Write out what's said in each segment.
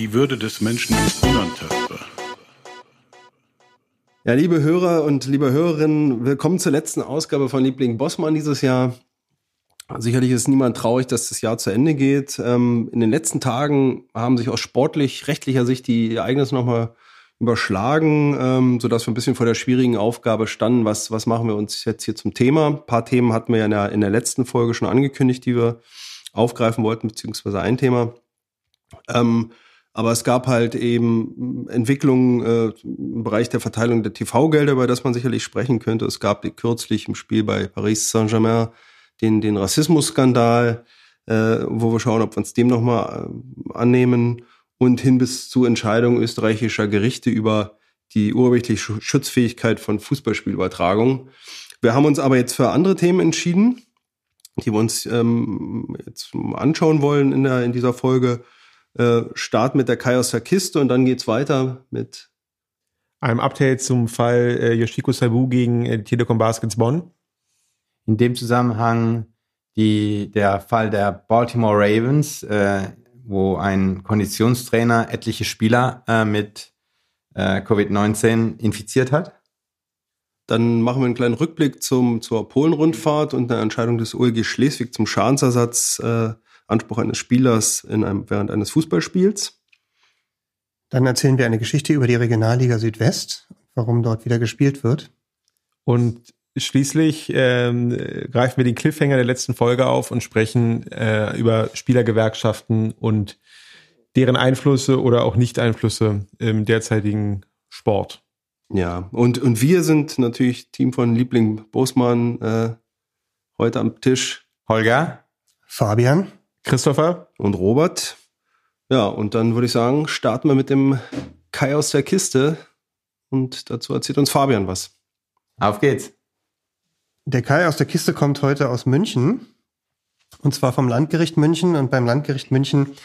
Die Würde des Menschen ist unantastbar. Ja, liebe Hörer und liebe Hörerinnen, willkommen zur letzten Ausgabe von Liebling Bossmann dieses Jahr. Sicherlich ist niemand traurig, dass das Jahr zu Ende geht. Ähm, in den letzten Tagen haben sich aus sportlich-rechtlicher Sicht die Ereignisse nochmal überschlagen, ähm, sodass wir ein bisschen vor der schwierigen Aufgabe standen, was, was machen wir uns jetzt hier zum Thema. Ein paar Themen hatten wir ja in der, in der letzten Folge schon angekündigt, die wir aufgreifen wollten, beziehungsweise ein Thema. Ähm, aber es gab halt eben Entwicklungen äh, im Bereich der Verteilung der TV-Gelder, über das man sicherlich sprechen könnte. Es gab kürzlich im Spiel bei Paris Saint-Germain den, den Rassismusskandal, äh, wo wir schauen, ob wir uns dem nochmal äh, annehmen und hin bis zu Entscheidungen österreichischer Gerichte über die urheberrechtliche Schutzfähigkeit von Fußballspielübertragungen. Wir haben uns aber jetzt für andere Themen entschieden, die wir uns ähm, jetzt anschauen wollen in, der, in dieser Folge. Äh, Start mit der Kai aus der Kiste und dann geht's weiter mit einem Update zum Fall äh, Yoshiko Sabu gegen äh, Telekom Baskets Bonn. In dem Zusammenhang die, der Fall der Baltimore Ravens, äh, wo ein Konditionstrainer etliche Spieler äh, mit äh, Covid-19 infiziert hat. Dann machen wir einen kleinen Rückblick zum, zur Polen-Rundfahrt und der Entscheidung des OLG Schleswig zum Schadensersatz, äh, Anspruch eines Spielers in einem, während eines Fußballspiels. Dann erzählen wir eine Geschichte über die Regionalliga Südwest, warum dort wieder gespielt wird. Und schließlich ähm, greifen wir den Cliffhanger der letzten Folge auf und sprechen äh, über Spielergewerkschaften und deren Einflüsse oder auch Nicht-Einflüsse im derzeitigen Sport. Ja, und, und wir sind natürlich Team von Liebling Bosmann äh, heute am Tisch. Holger, Fabian, Christopher und Robert. Ja, und dann würde ich sagen, starten wir mit dem Kai aus der Kiste und dazu erzählt uns Fabian was. Auf geht's. Der Kai aus der Kiste kommt heute aus München. Und zwar vom Landgericht München. Und beim Landgericht München,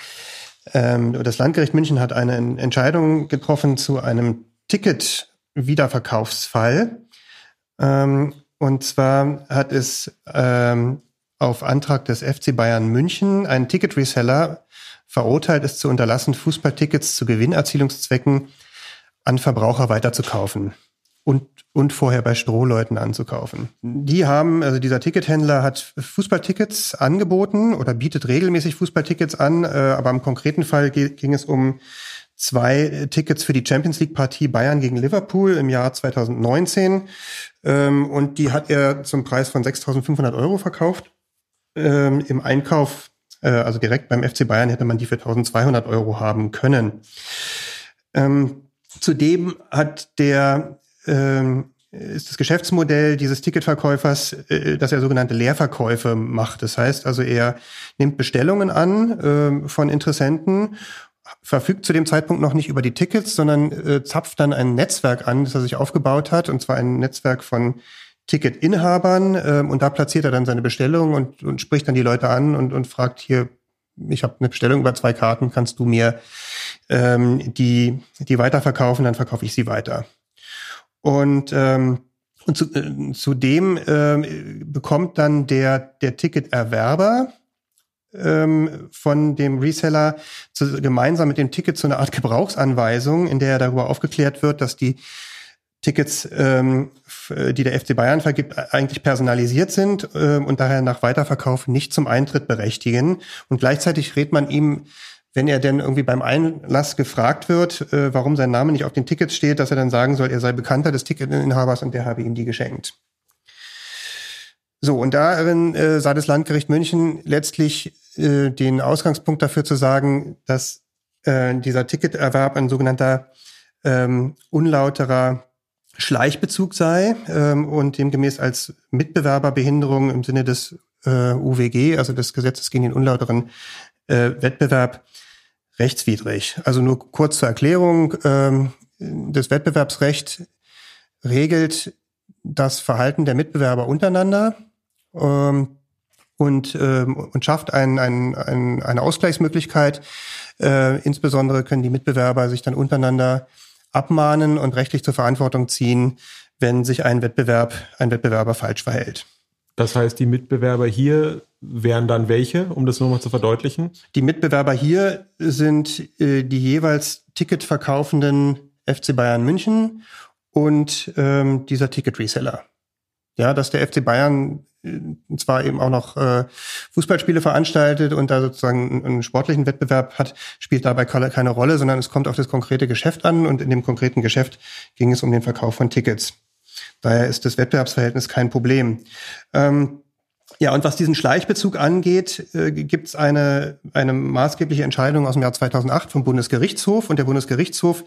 ähm, das Landgericht München hat eine Entscheidung getroffen zu einem Ticket-Wiederverkaufsfall. Ähm, und zwar hat es ähm, auf Antrag des FC Bayern München einen Ticket-Reseller verurteilt, es zu unterlassen, Fußballtickets zu Gewinnerzielungszwecken an Verbraucher weiterzukaufen und, und vorher bei Strohleuten anzukaufen. Die haben, also dieser Tickethändler hat Fußballtickets angeboten oder bietet regelmäßig Fußballtickets an, äh, aber im konkreten Fall ging es um zwei Tickets für die Champions League Partie Bayern gegen Liverpool im Jahr 2019 ähm, und die hat er zum Preis von 6.500 Euro verkauft. Ähm, Im Einkauf, äh, also direkt beim FC Bayern, hätte man die für 1.200 Euro haben können. Ähm, Zudem hat der ähm, ist das Geschäftsmodell dieses Ticketverkäufers, äh, dass er sogenannte Leerverkäufe macht. Das heißt also, er nimmt Bestellungen an äh, von Interessenten, verfügt zu dem Zeitpunkt noch nicht über die Tickets, sondern äh, zapft dann ein Netzwerk an, das er sich aufgebaut hat, und zwar ein Netzwerk von Ticketinhabern. Äh, und da platziert er dann seine Bestellung und, und spricht dann die Leute an und, und fragt hier, ich habe eine Bestellung über zwei Karten, kannst du mir ähm, die, die weiterverkaufen, dann verkaufe ich sie weiter. Und, ähm, und zu, äh, zudem äh, bekommt dann der, der Ticketerwerber ähm, von dem Reseller zu, gemeinsam mit dem Ticket so eine Art Gebrauchsanweisung, in der er darüber aufgeklärt wird, dass die Tickets, ähm, die der FC Bayern vergibt, eigentlich personalisiert sind äh, und daher nach Weiterverkauf nicht zum Eintritt berechtigen. Und gleichzeitig rät man ihm wenn er denn irgendwie beim Einlass gefragt wird, äh, warum sein Name nicht auf den Tickets steht, dass er dann sagen soll, er sei Bekannter des Ticketinhabers und der habe ihm die geschenkt. So, und darin äh, sah das Landgericht München letztlich äh, den Ausgangspunkt dafür zu sagen, dass äh, dieser Ticketerwerb ein sogenannter ähm, unlauterer Schleichbezug sei ähm, und demgemäß als Mitbewerberbehinderung im Sinne des äh, UWG, also des Gesetzes gegen den unlauteren äh, Wettbewerb, rechtswidrig. Also nur kurz zur Erklärung. Ähm, das Wettbewerbsrecht regelt das Verhalten der Mitbewerber untereinander ähm, und, ähm, und schafft ein, ein, ein, eine Ausgleichsmöglichkeit. Äh, insbesondere können die Mitbewerber sich dann untereinander abmahnen und rechtlich zur Verantwortung ziehen, wenn sich ein Wettbewerb, ein Wettbewerber falsch verhält. Das heißt, die Mitbewerber hier wären dann welche, um das nochmal zu verdeutlichen? Die Mitbewerber hier sind äh, die jeweils Ticket verkaufenden FC Bayern München und ähm, dieser Ticket-Reseller. Ja, dass der FC Bayern äh, zwar eben auch noch äh, Fußballspiele veranstaltet und da sozusagen einen, einen sportlichen Wettbewerb hat, spielt dabei keine Rolle, sondern es kommt auf das konkrete Geschäft an und in dem konkreten Geschäft ging es um den Verkauf von Tickets. Daher ist das Wettbewerbsverhältnis kein Problem. Ähm, ja, und was diesen Schleichbezug angeht, äh, gibt es eine, eine maßgebliche Entscheidung aus dem Jahr 2008 vom Bundesgerichtshof. Und der Bundesgerichtshof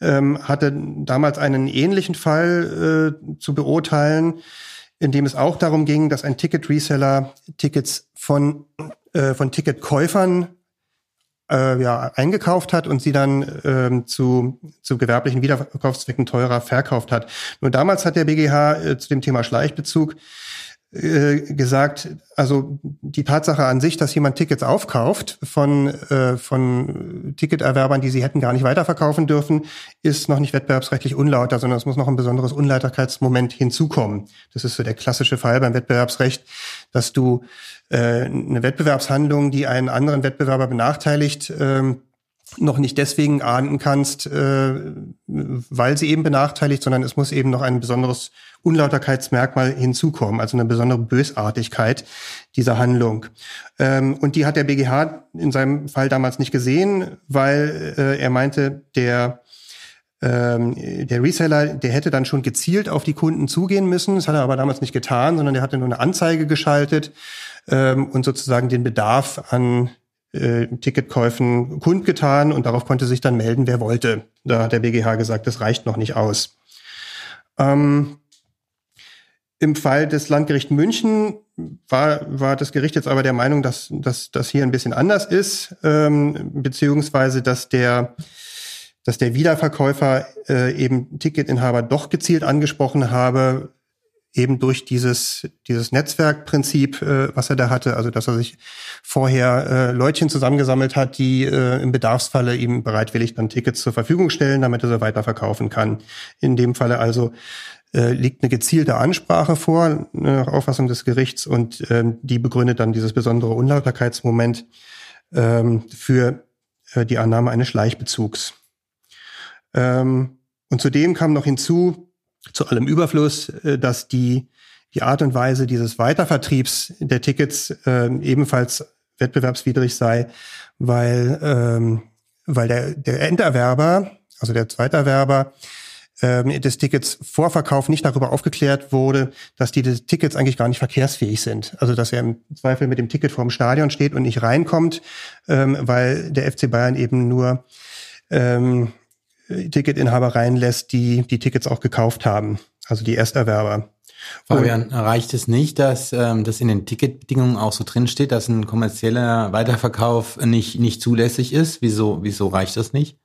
ähm, hatte damals einen ähnlichen Fall äh, zu beurteilen, in dem es auch darum ging, dass ein Ticket-Reseller Tickets von, äh, von Ticketkäufern äh, ja, eingekauft hat und sie dann ähm, zu, zu gewerblichen Wiederverkaufszwecken teurer verkauft hat. Nur damals hat der BGH äh, zu dem Thema Schleichbezug äh, gesagt, also die Tatsache an sich, dass jemand Tickets aufkauft von, äh, von Ticketerwerbern, die sie hätten gar nicht weiterverkaufen dürfen, ist noch nicht wettbewerbsrechtlich unlauter, sondern es muss noch ein besonderes Unlauterkeitsmoment hinzukommen. Das ist so der klassische Fall beim Wettbewerbsrecht, dass du äh, eine Wettbewerbshandlung, die einen anderen Wettbewerber benachteiligt, äh, noch nicht deswegen ahnden kannst, äh, weil sie eben benachteiligt, sondern es muss eben noch ein besonderes Unlauterkeitsmerkmal hinzukommen, also eine besondere Bösartigkeit dieser Handlung. Ähm, und die hat der BGH in seinem Fall damals nicht gesehen, weil äh, er meinte, der ähm, der Reseller, der hätte dann schon gezielt auf die Kunden zugehen müssen. Das hat er aber damals nicht getan, sondern der hatte nur eine Anzeige geschaltet ähm, und sozusagen den Bedarf an äh, Ticketkäufen kundgetan und darauf konnte sich dann melden, wer wollte. Da hat der BGH gesagt, das reicht noch nicht aus. Ähm, Im Fall des Landgericht München war, war das Gericht jetzt aber der Meinung, dass, dass das hier ein bisschen anders ist, ähm, beziehungsweise dass der dass der Wiederverkäufer äh, eben Ticketinhaber doch gezielt angesprochen habe, eben durch dieses, dieses Netzwerkprinzip, äh, was er da hatte, also dass er sich vorher äh, Leutchen zusammengesammelt hat, die äh, im Bedarfsfalle ihm bereitwillig dann Tickets zur Verfügung stellen, damit er sie weiterverkaufen kann. In dem Falle also äh, liegt eine gezielte Ansprache vor, nach Auffassung des Gerichts, und ähm, die begründet dann dieses besondere Unlauterkeitsmoment ähm, für äh, die Annahme eines Schleichbezugs. Ähm, und zudem kam noch hinzu, zu allem Überfluss, äh, dass die, die Art und Weise dieses Weitervertriebs der Tickets äh, ebenfalls wettbewerbswidrig sei, weil, ähm, weil der, der Enderwerber, also der Zweiterwerber, ähm, des Tickets Vorverkauf nicht darüber aufgeklärt wurde, dass die Tickets eigentlich gar nicht verkehrsfähig sind. Also dass er im Zweifel mit dem Ticket vorm Stadion steht und nicht reinkommt, ähm, weil der FC Bayern eben nur ähm, Ticketinhaber reinlässt, die die Tickets auch gekauft haben, also die Ersterwerber. Fabian, reicht es nicht, dass ähm, das in den Ticketbedingungen auch so drin steht, dass ein kommerzieller Weiterverkauf nicht, nicht zulässig ist? Wieso, wieso reicht das nicht?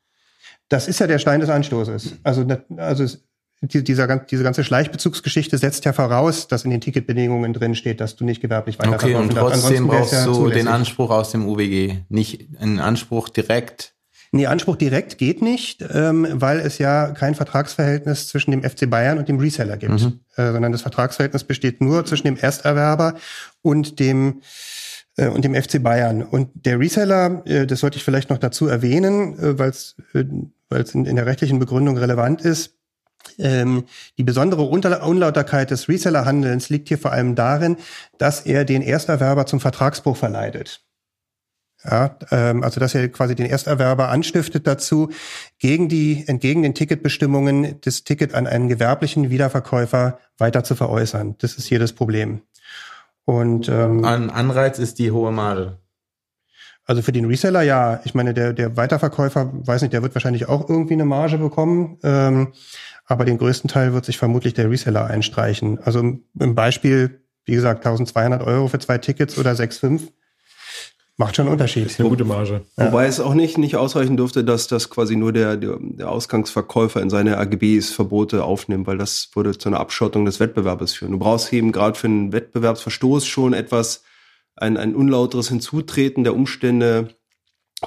Das ist ja der Stein des Anstoßes. Also, also dieser, diese ganze Schleichbezugsgeschichte setzt ja voraus, dass in den Ticketbedingungen drin steht, dass du nicht gewerblich weiterverkaufen Okay, und trotzdem brauchst ja du den Anspruch aus dem UWG, nicht einen Anspruch direkt Nee, Anspruch direkt geht nicht, ähm, weil es ja kein Vertragsverhältnis zwischen dem FC Bayern und dem Reseller gibt, mhm. äh, sondern das Vertragsverhältnis besteht nur zwischen dem Ersterwerber und dem äh, und dem FC Bayern. Und der Reseller, äh, das sollte ich vielleicht noch dazu erwähnen, äh, weil es äh, weil's in, in der rechtlichen Begründung relevant ist. Ähm, die besondere Unlauterkeit des Resellerhandelns liegt hier vor allem darin, dass er den Ersterwerber zum Vertragsbruch verleitet. Ja, ähm, also dass er quasi den Ersterwerber anstiftet dazu, gegen die, entgegen den Ticketbestimmungen das Ticket an einen gewerblichen Wiederverkäufer weiter zu veräußern. Das ist hier das Problem. Und ähm, ein Anreiz ist die hohe Marge. Also für den Reseller ja. Ich meine, der, der Weiterverkäufer, weiß nicht, der wird wahrscheinlich auch irgendwie eine Marge bekommen. Ähm, aber den größten Teil wird sich vermutlich der Reseller einstreichen. Also im Beispiel, wie gesagt, 1200 Euro für zwei Tickets oder 6,5 Macht schon einen Unterschied. Ist eine gute Marge. Wobei es auch nicht, nicht ausreichen durfte, dass das quasi nur der, der, der Ausgangsverkäufer in seine AGBs Verbote aufnimmt, weil das würde zu einer Abschottung des Wettbewerbes führen. Du brauchst eben gerade für einen Wettbewerbsverstoß schon etwas, ein, ein unlauteres Hinzutreten der Umstände,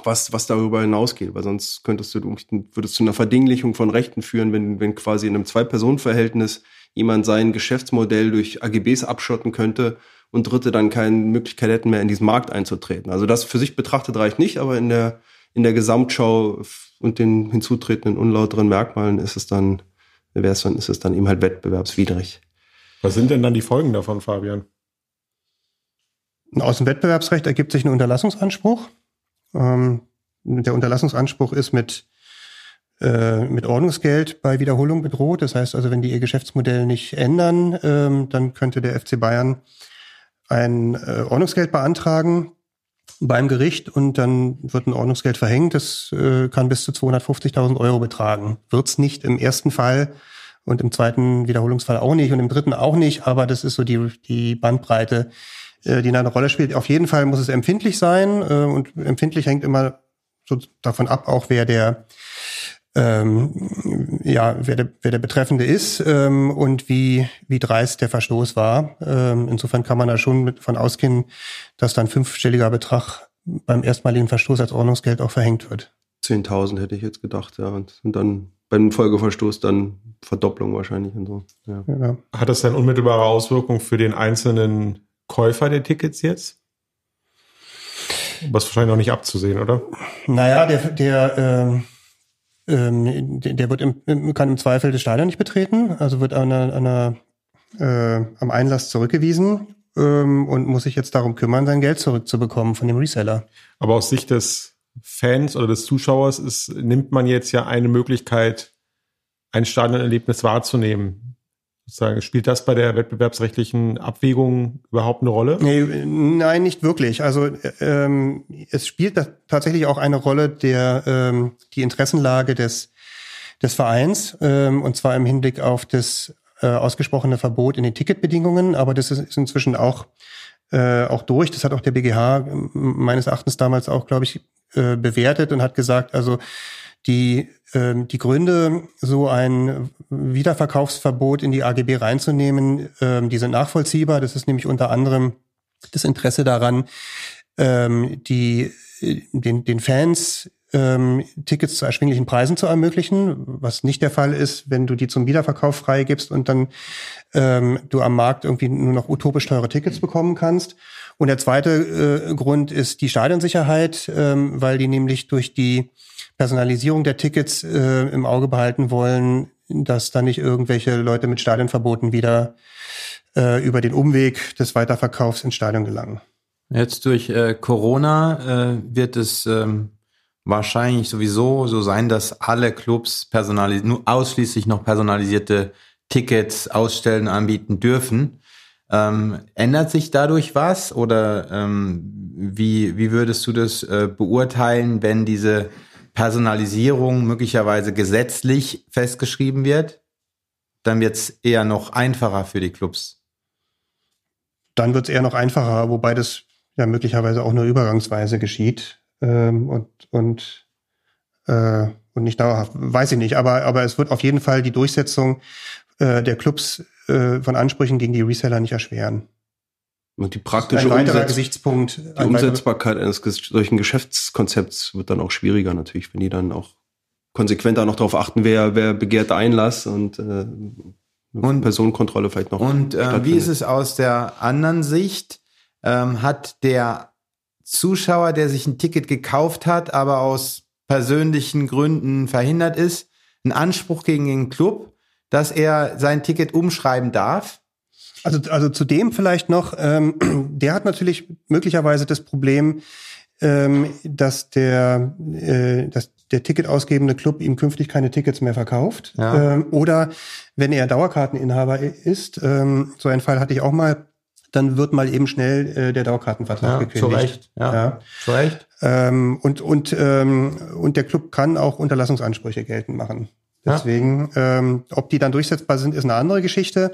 was, was darüber hinausgeht, weil sonst könntest du, würdest zu einer Verdinglichung von Rechten führen, wenn, wenn quasi in einem Zwei-Personen-Verhältnis jemand sein Geschäftsmodell durch AGBs abschotten könnte und Dritte dann keine Möglichkeit hätten mehr in diesen Markt einzutreten. Also das für sich betrachtet reicht nicht, aber in der, in der Gesamtschau und den hinzutretenden unlauteren Merkmalen ist es dann, wäre es dann, ist es dann eben halt wettbewerbswidrig. Was sind denn dann die Folgen davon, Fabian? Aus dem Wettbewerbsrecht ergibt sich ein Unterlassungsanspruch. Ähm, der Unterlassungsanspruch ist mit, äh, mit Ordnungsgeld bei Wiederholung bedroht. Das heißt also, wenn die ihr Geschäftsmodell nicht ändern, ähm, dann könnte der FC Bayern ein äh, Ordnungsgeld beantragen beim Gericht und dann wird ein Ordnungsgeld verhängt. Das äh, kann bis zu 250.000 Euro betragen. Wird's nicht im ersten Fall und im zweiten Wiederholungsfall auch nicht und im dritten auch nicht, aber das ist so die, die Bandbreite, äh, die eine Rolle spielt. Auf jeden Fall muss es empfindlich sein äh, und empfindlich hängt immer so davon ab, auch wer der ähm, ja, wer der, wer der Betreffende ist ähm, und wie, wie dreist der Verstoß war. Ähm, insofern kann man da schon davon ausgehen, dass dann fünfstelliger Betrag beim erstmaligen Verstoß als Ordnungsgeld auch verhängt wird. 10.000 hätte ich jetzt gedacht, ja. Und dann beim Folgeverstoß dann Verdopplung wahrscheinlich und so. Ja. Ja. Hat das dann unmittelbare Auswirkungen für den einzelnen Käufer der Tickets jetzt? Was wahrscheinlich noch nicht abzusehen, oder? Naja, der, der, ähm, ähm, der, wird im, kann im Zweifel das Stadion nicht betreten, also wird an einer, einer, äh, am Einlass zurückgewiesen ähm, und muss sich jetzt darum kümmern, sein Geld zurückzubekommen von dem Reseller. Aber aus Sicht des Fans oder des Zuschauers ist, nimmt man jetzt ja eine Möglichkeit, ein Stadionerlebnis wahrzunehmen. Sozusagen, spielt das bei der wettbewerbsrechtlichen Abwägung überhaupt eine Rolle? Nee, nein, nicht wirklich. Also ähm, es spielt tatsächlich auch eine Rolle der ähm, die Interessenlage des des Vereins ähm, und zwar im Hinblick auf das äh, ausgesprochene Verbot in den Ticketbedingungen. Aber das ist, ist inzwischen auch äh, auch durch. Das hat auch der BGH meines Erachtens damals auch, glaube ich, äh, bewertet und hat gesagt, also die, ähm, die Gründe, so ein Wiederverkaufsverbot in die AGB reinzunehmen, ähm, die sind nachvollziehbar. Das ist nämlich unter anderem das Interesse daran, ähm, die, den, den Fans ähm, Tickets zu erschwinglichen Preisen zu ermöglichen, was nicht der Fall ist, wenn du die zum Wiederverkauf freigibst und dann ähm, du am Markt irgendwie nur noch utopisch teure Tickets bekommen kannst. Und der zweite äh, Grund ist die Stadionsicherheit, ähm, weil die nämlich durch die Personalisierung der Tickets äh, im Auge behalten wollen, dass da nicht irgendwelche Leute mit Stadionverboten wieder äh, über den Umweg des Weiterverkaufs ins Stadion gelangen. Jetzt durch äh, Corona äh, wird es ähm, wahrscheinlich sowieso so sein, dass alle Clubs personalis nur ausschließlich noch personalisierte Tickets ausstellen, anbieten dürfen. Ähm, ändert sich dadurch was oder ähm, wie, wie würdest du das äh, beurteilen, wenn diese Personalisierung möglicherweise gesetzlich festgeschrieben wird, dann wird es eher noch einfacher für die Clubs. Dann wird es eher noch einfacher, wobei das ja möglicherweise auch nur übergangsweise geschieht ähm, und, und, äh, und nicht dauerhaft. Weiß ich nicht, aber, aber es wird auf jeden Fall die Durchsetzung äh, der Clubs äh, von Ansprüchen gegen die Reseller nicht erschweren. Und die praktische ein Umsetz Gesichtspunkt. die Umsetzbarkeit eines ges- solchen Geschäftskonzepts wird dann auch schwieriger natürlich, wenn die dann auch konsequenter noch darauf achten, wer, wer begehrt Einlass und, äh, und Personenkontrolle vielleicht noch. Und äh, wie ist es aus der anderen Sicht? Ähm, hat der Zuschauer, der sich ein Ticket gekauft hat, aber aus persönlichen Gründen verhindert ist, einen Anspruch gegen den Club, dass er sein Ticket umschreiben darf? Also, also zudem vielleicht noch, ähm, der hat natürlich möglicherweise das Problem, ähm, dass der, äh, dass der Ticket ausgebende Club ihm künftig keine Tickets mehr verkauft. Ja. Ähm, oder wenn er Dauerkarteninhaber ist, ähm, so einen Fall hatte ich auch mal, dann wird mal eben schnell äh, der Dauerkartenvertrag Ja, gekündigt. zu Recht. Ja, Ja. zu Recht. Ähm, und, und, ähm, und der Club kann auch Unterlassungsansprüche geltend machen. Deswegen, ähm, ob die dann durchsetzbar sind, ist eine andere Geschichte.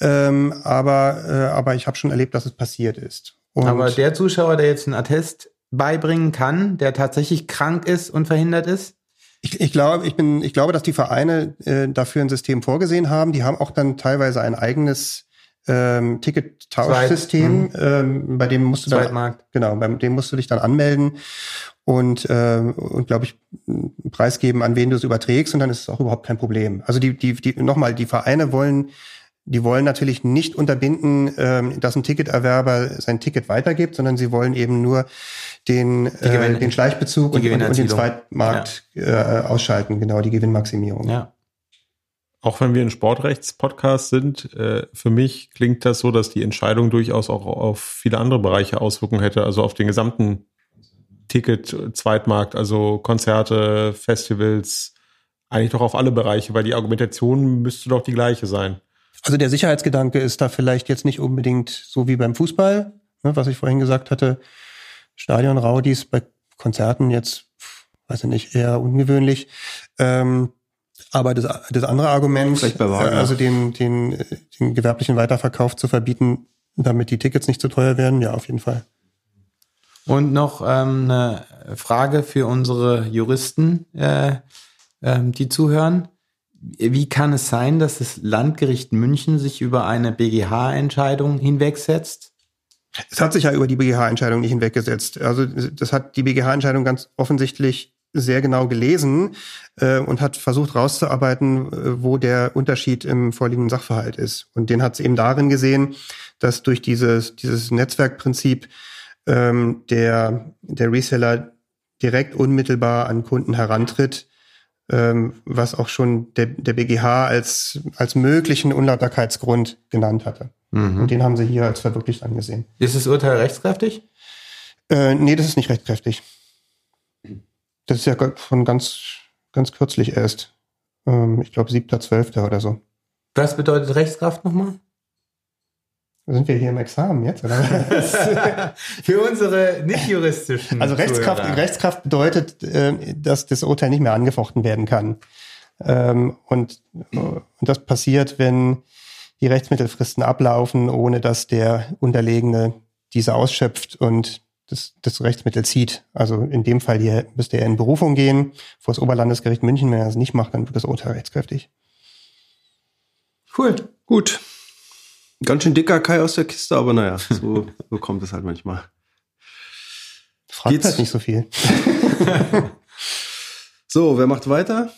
Ähm, aber, äh, aber ich habe schon erlebt, dass es passiert ist. Und Aber der Zuschauer, der jetzt einen Attest beibringen kann, der tatsächlich krank ist und verhindert ist? Ich, ich glaube, ich bin, ich glaube, dass die Vereine äh, dafür ein System vorgesehen haben. Die haben auch dann teilweise ein eigenes ähm, Ticket-Tauschsystem, ähm, bei dem musst du dann, genau, bei dem musst du dich dann anmelden und, ähm, und glaube ich, preisgeben, an wen du es überträgst und dann ist es auch überhaupt kein Problem. Also die, die, die nochmal, die Vereine wollen die wollen natürlich nicht unterbinden, ähm, dass ein Ticketerwerber sein Ticket weitergibt, sondern sie wollen eben nur den, äh, den Schleichbezug und, und, und den. Zweitmarkt äh, ausschalten, genau, die Gewinnmaximierung. Ja. Auch wenn wir ein Sportrechts-Podcast sind, äh, für mich klingt das so, dass die Entscheidung durchaus auch auf viele andere Bereiche Auswirkungen hätte, also auf den gesamten Ticket-Zweitmarkt, also Konzerte, Festivals, eigentlich doch auf alle Bereiche, weil die Argumentation müsste doch die gleiche sein. Also der Sicherheitsgedanke ist da vielleicht jetzt nicht unbedingt so wie beim Fußball, ne, was ich vorhin gesagt hatte. Stadion-Raudis bei Konzerten jetzt, weiß ich nicht, eher ungewöhnlich. Ähm, aber das, das andere Argument, äh, also den, den, den gewerblichen Weiterverkauf zu verbieten, damit die Tickets nicht zu teuer werden, ja, auf jeden Fall. Und noch ähm, eine Frage für unsere Juristen, äh, ähm, die zuhören. Wie kann es sein, dass das Landgericht München sich über eine BGH-Entscheidung hinwegsetzt? Es hat sich ja über die BGH-Entscheidung nicht hinweggesetzt. Also das hat die BGH-Entscheidung ganz offensichtlich sehr genau gelesen äh, und hat versucht rauszuarbeiten, äh, wo der Unterschied im vorliegenden Sachverhalt ist. Und den hat es eben darin gesehen, dass durch dieses, dieses Netzwerkprinzip ähm, der, der Reseller direkt unmittelbar an Kunden herantritt, ähm, was auch schon der, der BGH als, als möglichen Unlauterkeitsgrund genannt hatte. Mhm. Und den haben sie hier als verwirklicht angesehen. Ist das Urteil rechtskräftig? Äh, nee, das ist nicht rechtskräftig. Das ist ja von ganz, ganz kürzlich erst. Ähm, ich glaube, 7.12. oder so. Was bedeutet Rechtskraft nochmal? Sind wir hier im Examen jetzt? Oder? Für unsere nicht-juristischen. also Rechtskraft, Zuhörer. Rechtskraft bedeutet, äh, dass das Urteil nicht mehr angefochten werden kann. Ähm, und, und das passiert, wenn die Rechtsmittelfristen ablaufen, ohne dass der Unterlegene diese ausschöpft und das, das Rechtsmittel zieht. Also in dem Fall hier müsste er in Berufung gehen vor das Oberlandesgericht München. Wenn er das nicht macht, dann wird das Urteil rechtskräftig. Cool. Gut. Ganz schön dicker Kai aus der Kiste, aber naja, so, so kommt es halt manchmal. Fragt Geht's? halt nicht so viel. So, wer macht weiter?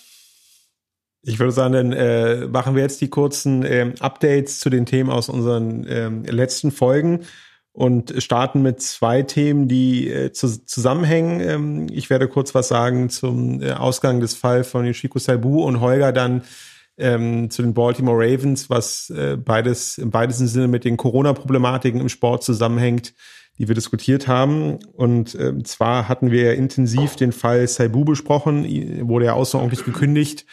Ich würde sagen, dann äh, machen wir jetzt die kurzen ähm, Updates zu den Themen aus unseren ähm, letzten Folgen und starten mit zwei Themen, die äh, zu, zusammenhängen. Ähm, ich werde kurz was sagen zum äh, Ausgang des Falls von Yoshiko Saibu und Holger dann ähm, zu den Baltimore Ravens, was äh, beides im weitesten Sinne mit den Corona-Problematiken im Sport zusammenhängt, die wir diskutiert haben. Und ähm, zwar hatten wir intensiv den Fall Saibu besprochen, wurde ja außerordentlich gekündigt.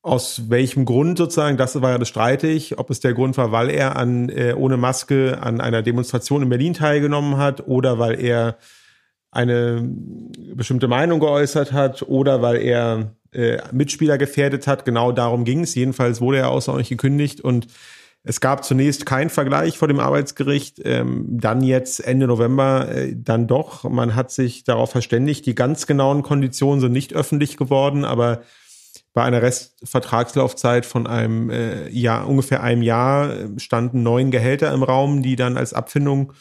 Aus welchem Grund sozusagen, das war ja das streitig, ob es der Grund war, weil er an äh, ohne Maske an einer Demonstration in Berlin teilgenommen hat oder weil er eine bestimmte Meinung geäußert hat oder weil er äh, Mitspieler gefährdet hat. Genau darum ging es. Jedenfalls wurde er außerordentlich gekündigt und es gab zunächst keinen Vergleich vor dem Arbeitsgericht, ähm, dann jetzt Ende November äh, dann doch. Man hat sich darauf verständigt, die ganz genauen Konditionen sind nicht öffentlich geworden, aber bei einer Restvertragslaufzeit von einem äh, Jahr, ungefähr einem Jahr, äh, standen neun Gehälter im Raum, die dann als Abfindung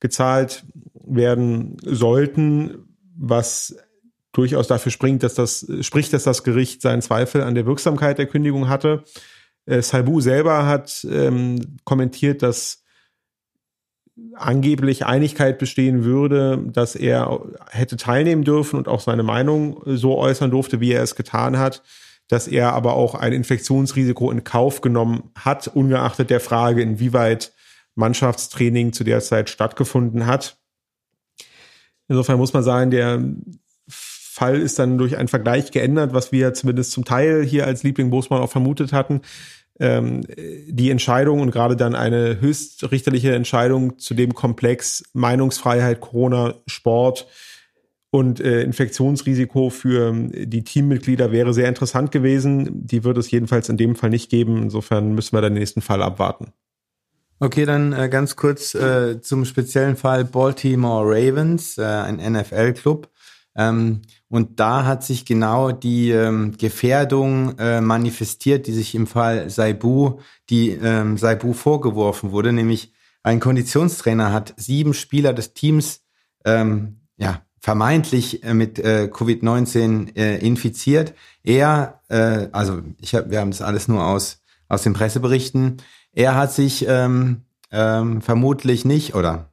gezahlt werden sollten, was durchaus dafür springt, dass das, spricht, dass das Gericht seinen Zweifel an der Wirksamkeit der Kündigung hatte. Äh, Saibu selber hat ähm, kommentiert, dass angeblich Einigkeit bestehen würde, dass er hätte teilnehmen dürfen und auch seine Meinung so äußern durfte, wie er es getan hat, dass er aber auch ein Infektionsrisiko in Kauf genommen hat, ungeachtet der Frage, inwieweit Mannschaftstraining zu der Zeit stattgefunden hat. Insofern muss man sagen, der Fall ist dann durch einen Vergleich geändert, was wir zumindest zum Teil hier als Liebling Bosmann auch vermutet hatten. Ähm, die Entscheidung und gerade dann eine höchstrichterliche Entscheidung zu dem Komplex Meinungsfreiheit, Corona, Sport und äh, Infektionsrisiko für die Teammitglieder wäre sehr interessant gewesen. Die wird es jedenfalls in dem Fall nicht geben. Insofern müssen wir den nächsten Fall abwarten. Okay, dann äh, ganz kurz äh, zum speziellen Fall Baltimore Ravens, äh, ein NFL-Club. Ähm, und da hat sich genau die ähm, Gefährdung äh, manifestiert, die sich im Fall Saibu, die ähm, Saibu vorgeworfen wurde, nämlich ein Konditionstrainer hat sieben Spieler des Teams ähm, ja, vermeintlich äh, mit äh, Covid-19 äh, infiziert. Er, äh, also ich hab, wir haben das alles nur aus, aus den Presseberichten, er hat sich ähm, ähm, vermutlich nicht oder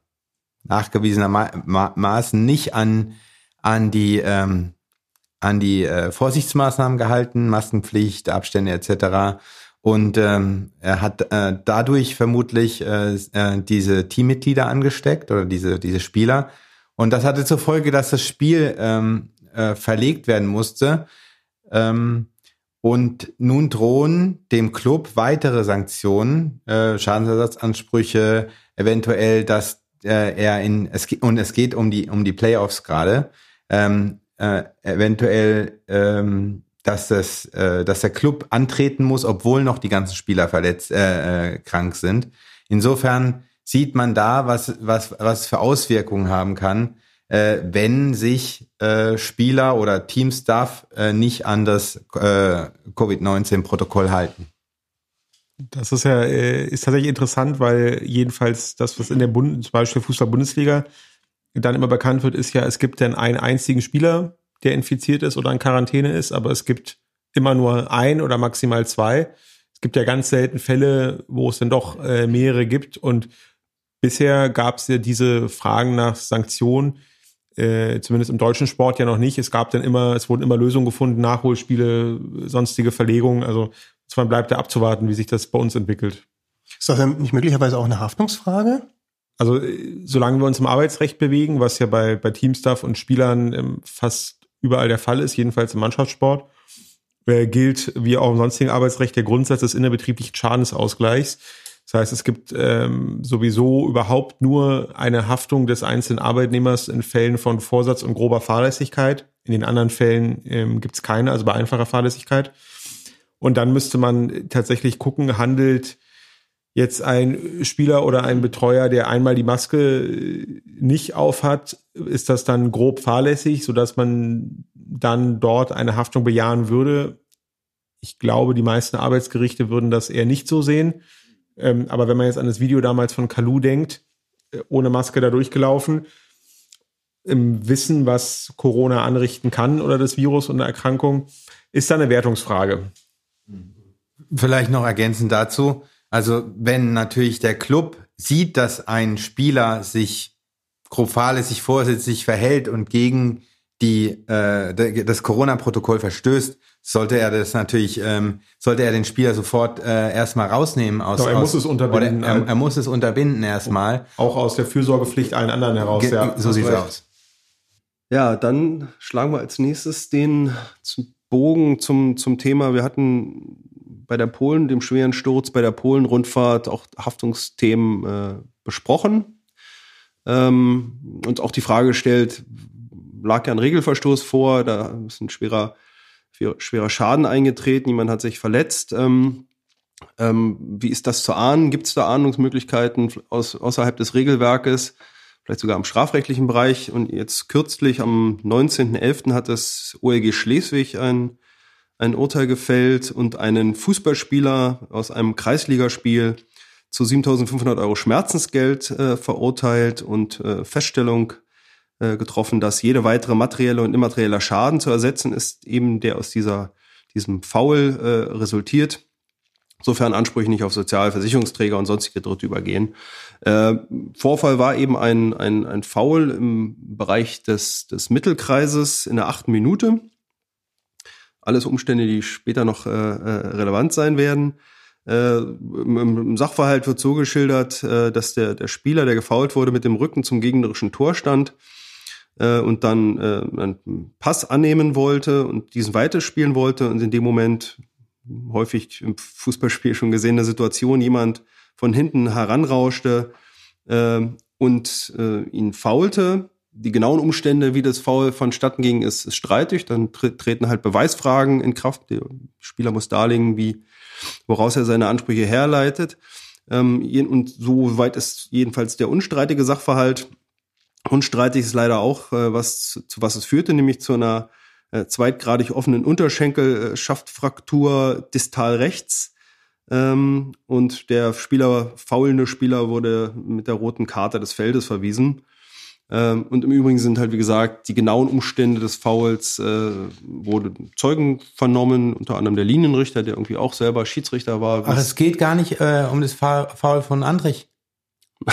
nachgewiesenermaßen nicht an, an die, ähm, an die äh, Vorsichtsmaßnahmen gehalten, Maskenpflicht, Abstände etc. Und ähm, er hat äh, dadurch vermutlich äh, äh, diese Teammitglieder angesteckt oder diese, diese Spieler. Und das hatte zur Folge, dass das Spiel ähm, äh, verlegt werden musste. Ähm, und nun drohen dem Club weitere Sanktionen, äh, Schadensersatzansprüche, eventuell, dass äh, er in es und es geht um die um die Playoffs gerade, ähm, äh, eventuell, ähm, dass das, äh, dass der Club antreten muss, obwohl noch die ganzen Spieler verletzt äh, äh, krank sind. Insofern sieht man da, was was was für Auswirkungen haben kann, äh, wenn sich äh, Spieler oder Teamstaff äh, nicht an das äh, Covid-19-Protokoll halten. Das ist ja äh, ist tatsächlich interessant, weil jedenfalls das, was in der Bund, zum Beispiel Fußball-Bundesliga dann immer bekannt wird, ist ja, es gibt dann einen einzigen Spieler, der infiziert ist oder in Quarantäne ist, aber es gibt immer nur ein oder maximal zwei. Es gibt ja ganz selten Fälle, wo es dann doch äh, mehrere gibt und bisher gab es ja diese Fragen nach Sanktionen äh, zumindest im deutschen Sport ja noch nicht. Es gab dann immer, es wurden immer Lösungen gefunden, Nachholspiele, sonstige Verlegungen. Also zwar bleibt da abzuwarten, wie sich das bei uns entwickelt. Ist das denn nicht möglicherweise auch eine Haftungsfrage? Also äh, solange wir uns im Arbeitsrecht bewegen, was ja bei, bei Teamstaff und Spielern ähm, fast überall der Fall ist, jedenfalls im Mannschaftssport, äh, gilt wie auch im sonstigen Arbeitsrecht der Grundsatz des innerbetrieblichen Schadensausgleichs. Das heißt, es gibt ähm, sowieso überhaupt nur eine Haftung des einzelnen Arbeitnehmers in Fällen von Vorsatz und grober Fahrlässigkeit. In den anderen Fällen ähm, gibt es keine, also bei einfacher Fahrlässigkeit. Und dann müsste man tatsächlich gucken, handelt jetzt ein Spieler oder ein Betreuer, der einmal die Maske äh, nicht aufhat, ist das dann grob fahrlässig, sodass man dann dort eine Haftung bejahen würde. Ich glaube, die meisten Arbeitsgerichte würden das eher nicht so sehen. Ähm, aber wenn man jetzt an das Video damals von Kalu denkt, äh, ohne Maske da durchgelaufen, im Wissen, was Corona anrichten kann oder das Virus und eine Erkrankung, ist da eine Wertungsfrage. Vielleicht noch ergänzend dazu. Also wenn natürlich der Club sieht, dass ein Spieler sich grob fahrlässig vorsätzlich verhält und gegen die äh, das Corona-Protokoll verstößt, sollte er das natürlich, ähm, sollte er den Spieler sofort äh, erstmal rausnehmen aus. Doch, er aus, muss es unterbinden. Er, er, muss es unterbinden erstmal. Auch aus der Fürsorgepflicht allen anderen heraus. Ge ja, so sieht's recht. aus. Ja, dann schlagen wir als nächstes den Bogen zum, zum Thema. Wir hatten bei der Polen, dem schweren Sturz bei der Polen-Rundfahrt auch Haftungsthemen äh, besprochen. Ähm, und auch die Frage gestellt, lag ja ein Regelverstoß vor, da ist ein schwerer schwerer Schaden eingetreten, jemand hat sich verletzt. Ähm, ähm, wie ist das zu ahnen? Gibt es da Ahnungsmöglichkeiten aus, außerhalb des Regelwerkes, vielleicht sogar im strafrechtlichen Bereich? Und jetzt kürzlich am 19.11. hat das OLG Schleswig ein, ein Urteil gefällt und einen Fußballspieler aus einem Kreisligaspiel zu 7.500 Euro Schmerzensgeld äh, verurteilt und äh, Feststellung äh, getroffen, dass jede weitere materielle und immaterielle Schaden zu ersetzen ist, eben der aus dieser, diesem Foul äh, resultiert, sofern Ansprüche nicht auf Sozialversicherungsträger und sonstige Dritte übergehen. Äh, Vorfall war eben ein, ein, ein Foul im Bereich des, des Mittelkreises in der achten Minute. Alles Umstände, die später noch äh, äh relevant sein werden. Äh, im, Sachverhalt wird so geschildert, äh, dass der, der Spieler, der gefault wurde, mit dem Rücken zum gegnerischen Tor stand äh, und dann äh, einen Pass annehmen wollte und diesen weiterspielen wollte und in dem Moment häufig im Fußballspiel schon gesehene Situation jemand von hinten heranrauschte äh, und äh, ihn faulte. Die genauen Umstände, wie das Foul vonstatten ging, ist, ist streitig. Dann tre treten halt Beweisfragen in Kraft. Der Spieler muss darlegen, wie, woraus er seine Ansprüche herleitet. Ähm, und so weit ist jedenfalls der unstreitige Sachverhalt. Unstreitig ist leider auch, äh, was zu, zu was es führte, nämlich zu einer äh, zweitgradig offenen Unterschenkelschaftfraktur distal rechts. Ähm, und der Spieler, faulende Spieler, wurde mit der roten Karte des Feldes verwiesen. Ähm, und im Übrigen sind halt, wie gesagt, die genauen Umstände des Fouls äh, wurde Zeugen vernommen, unter anderem der Linienrichter, der irgendwie auch selber Schiedsrichter war. Ach, es geht gar nicht äh, um das Foul Foul von Andrich.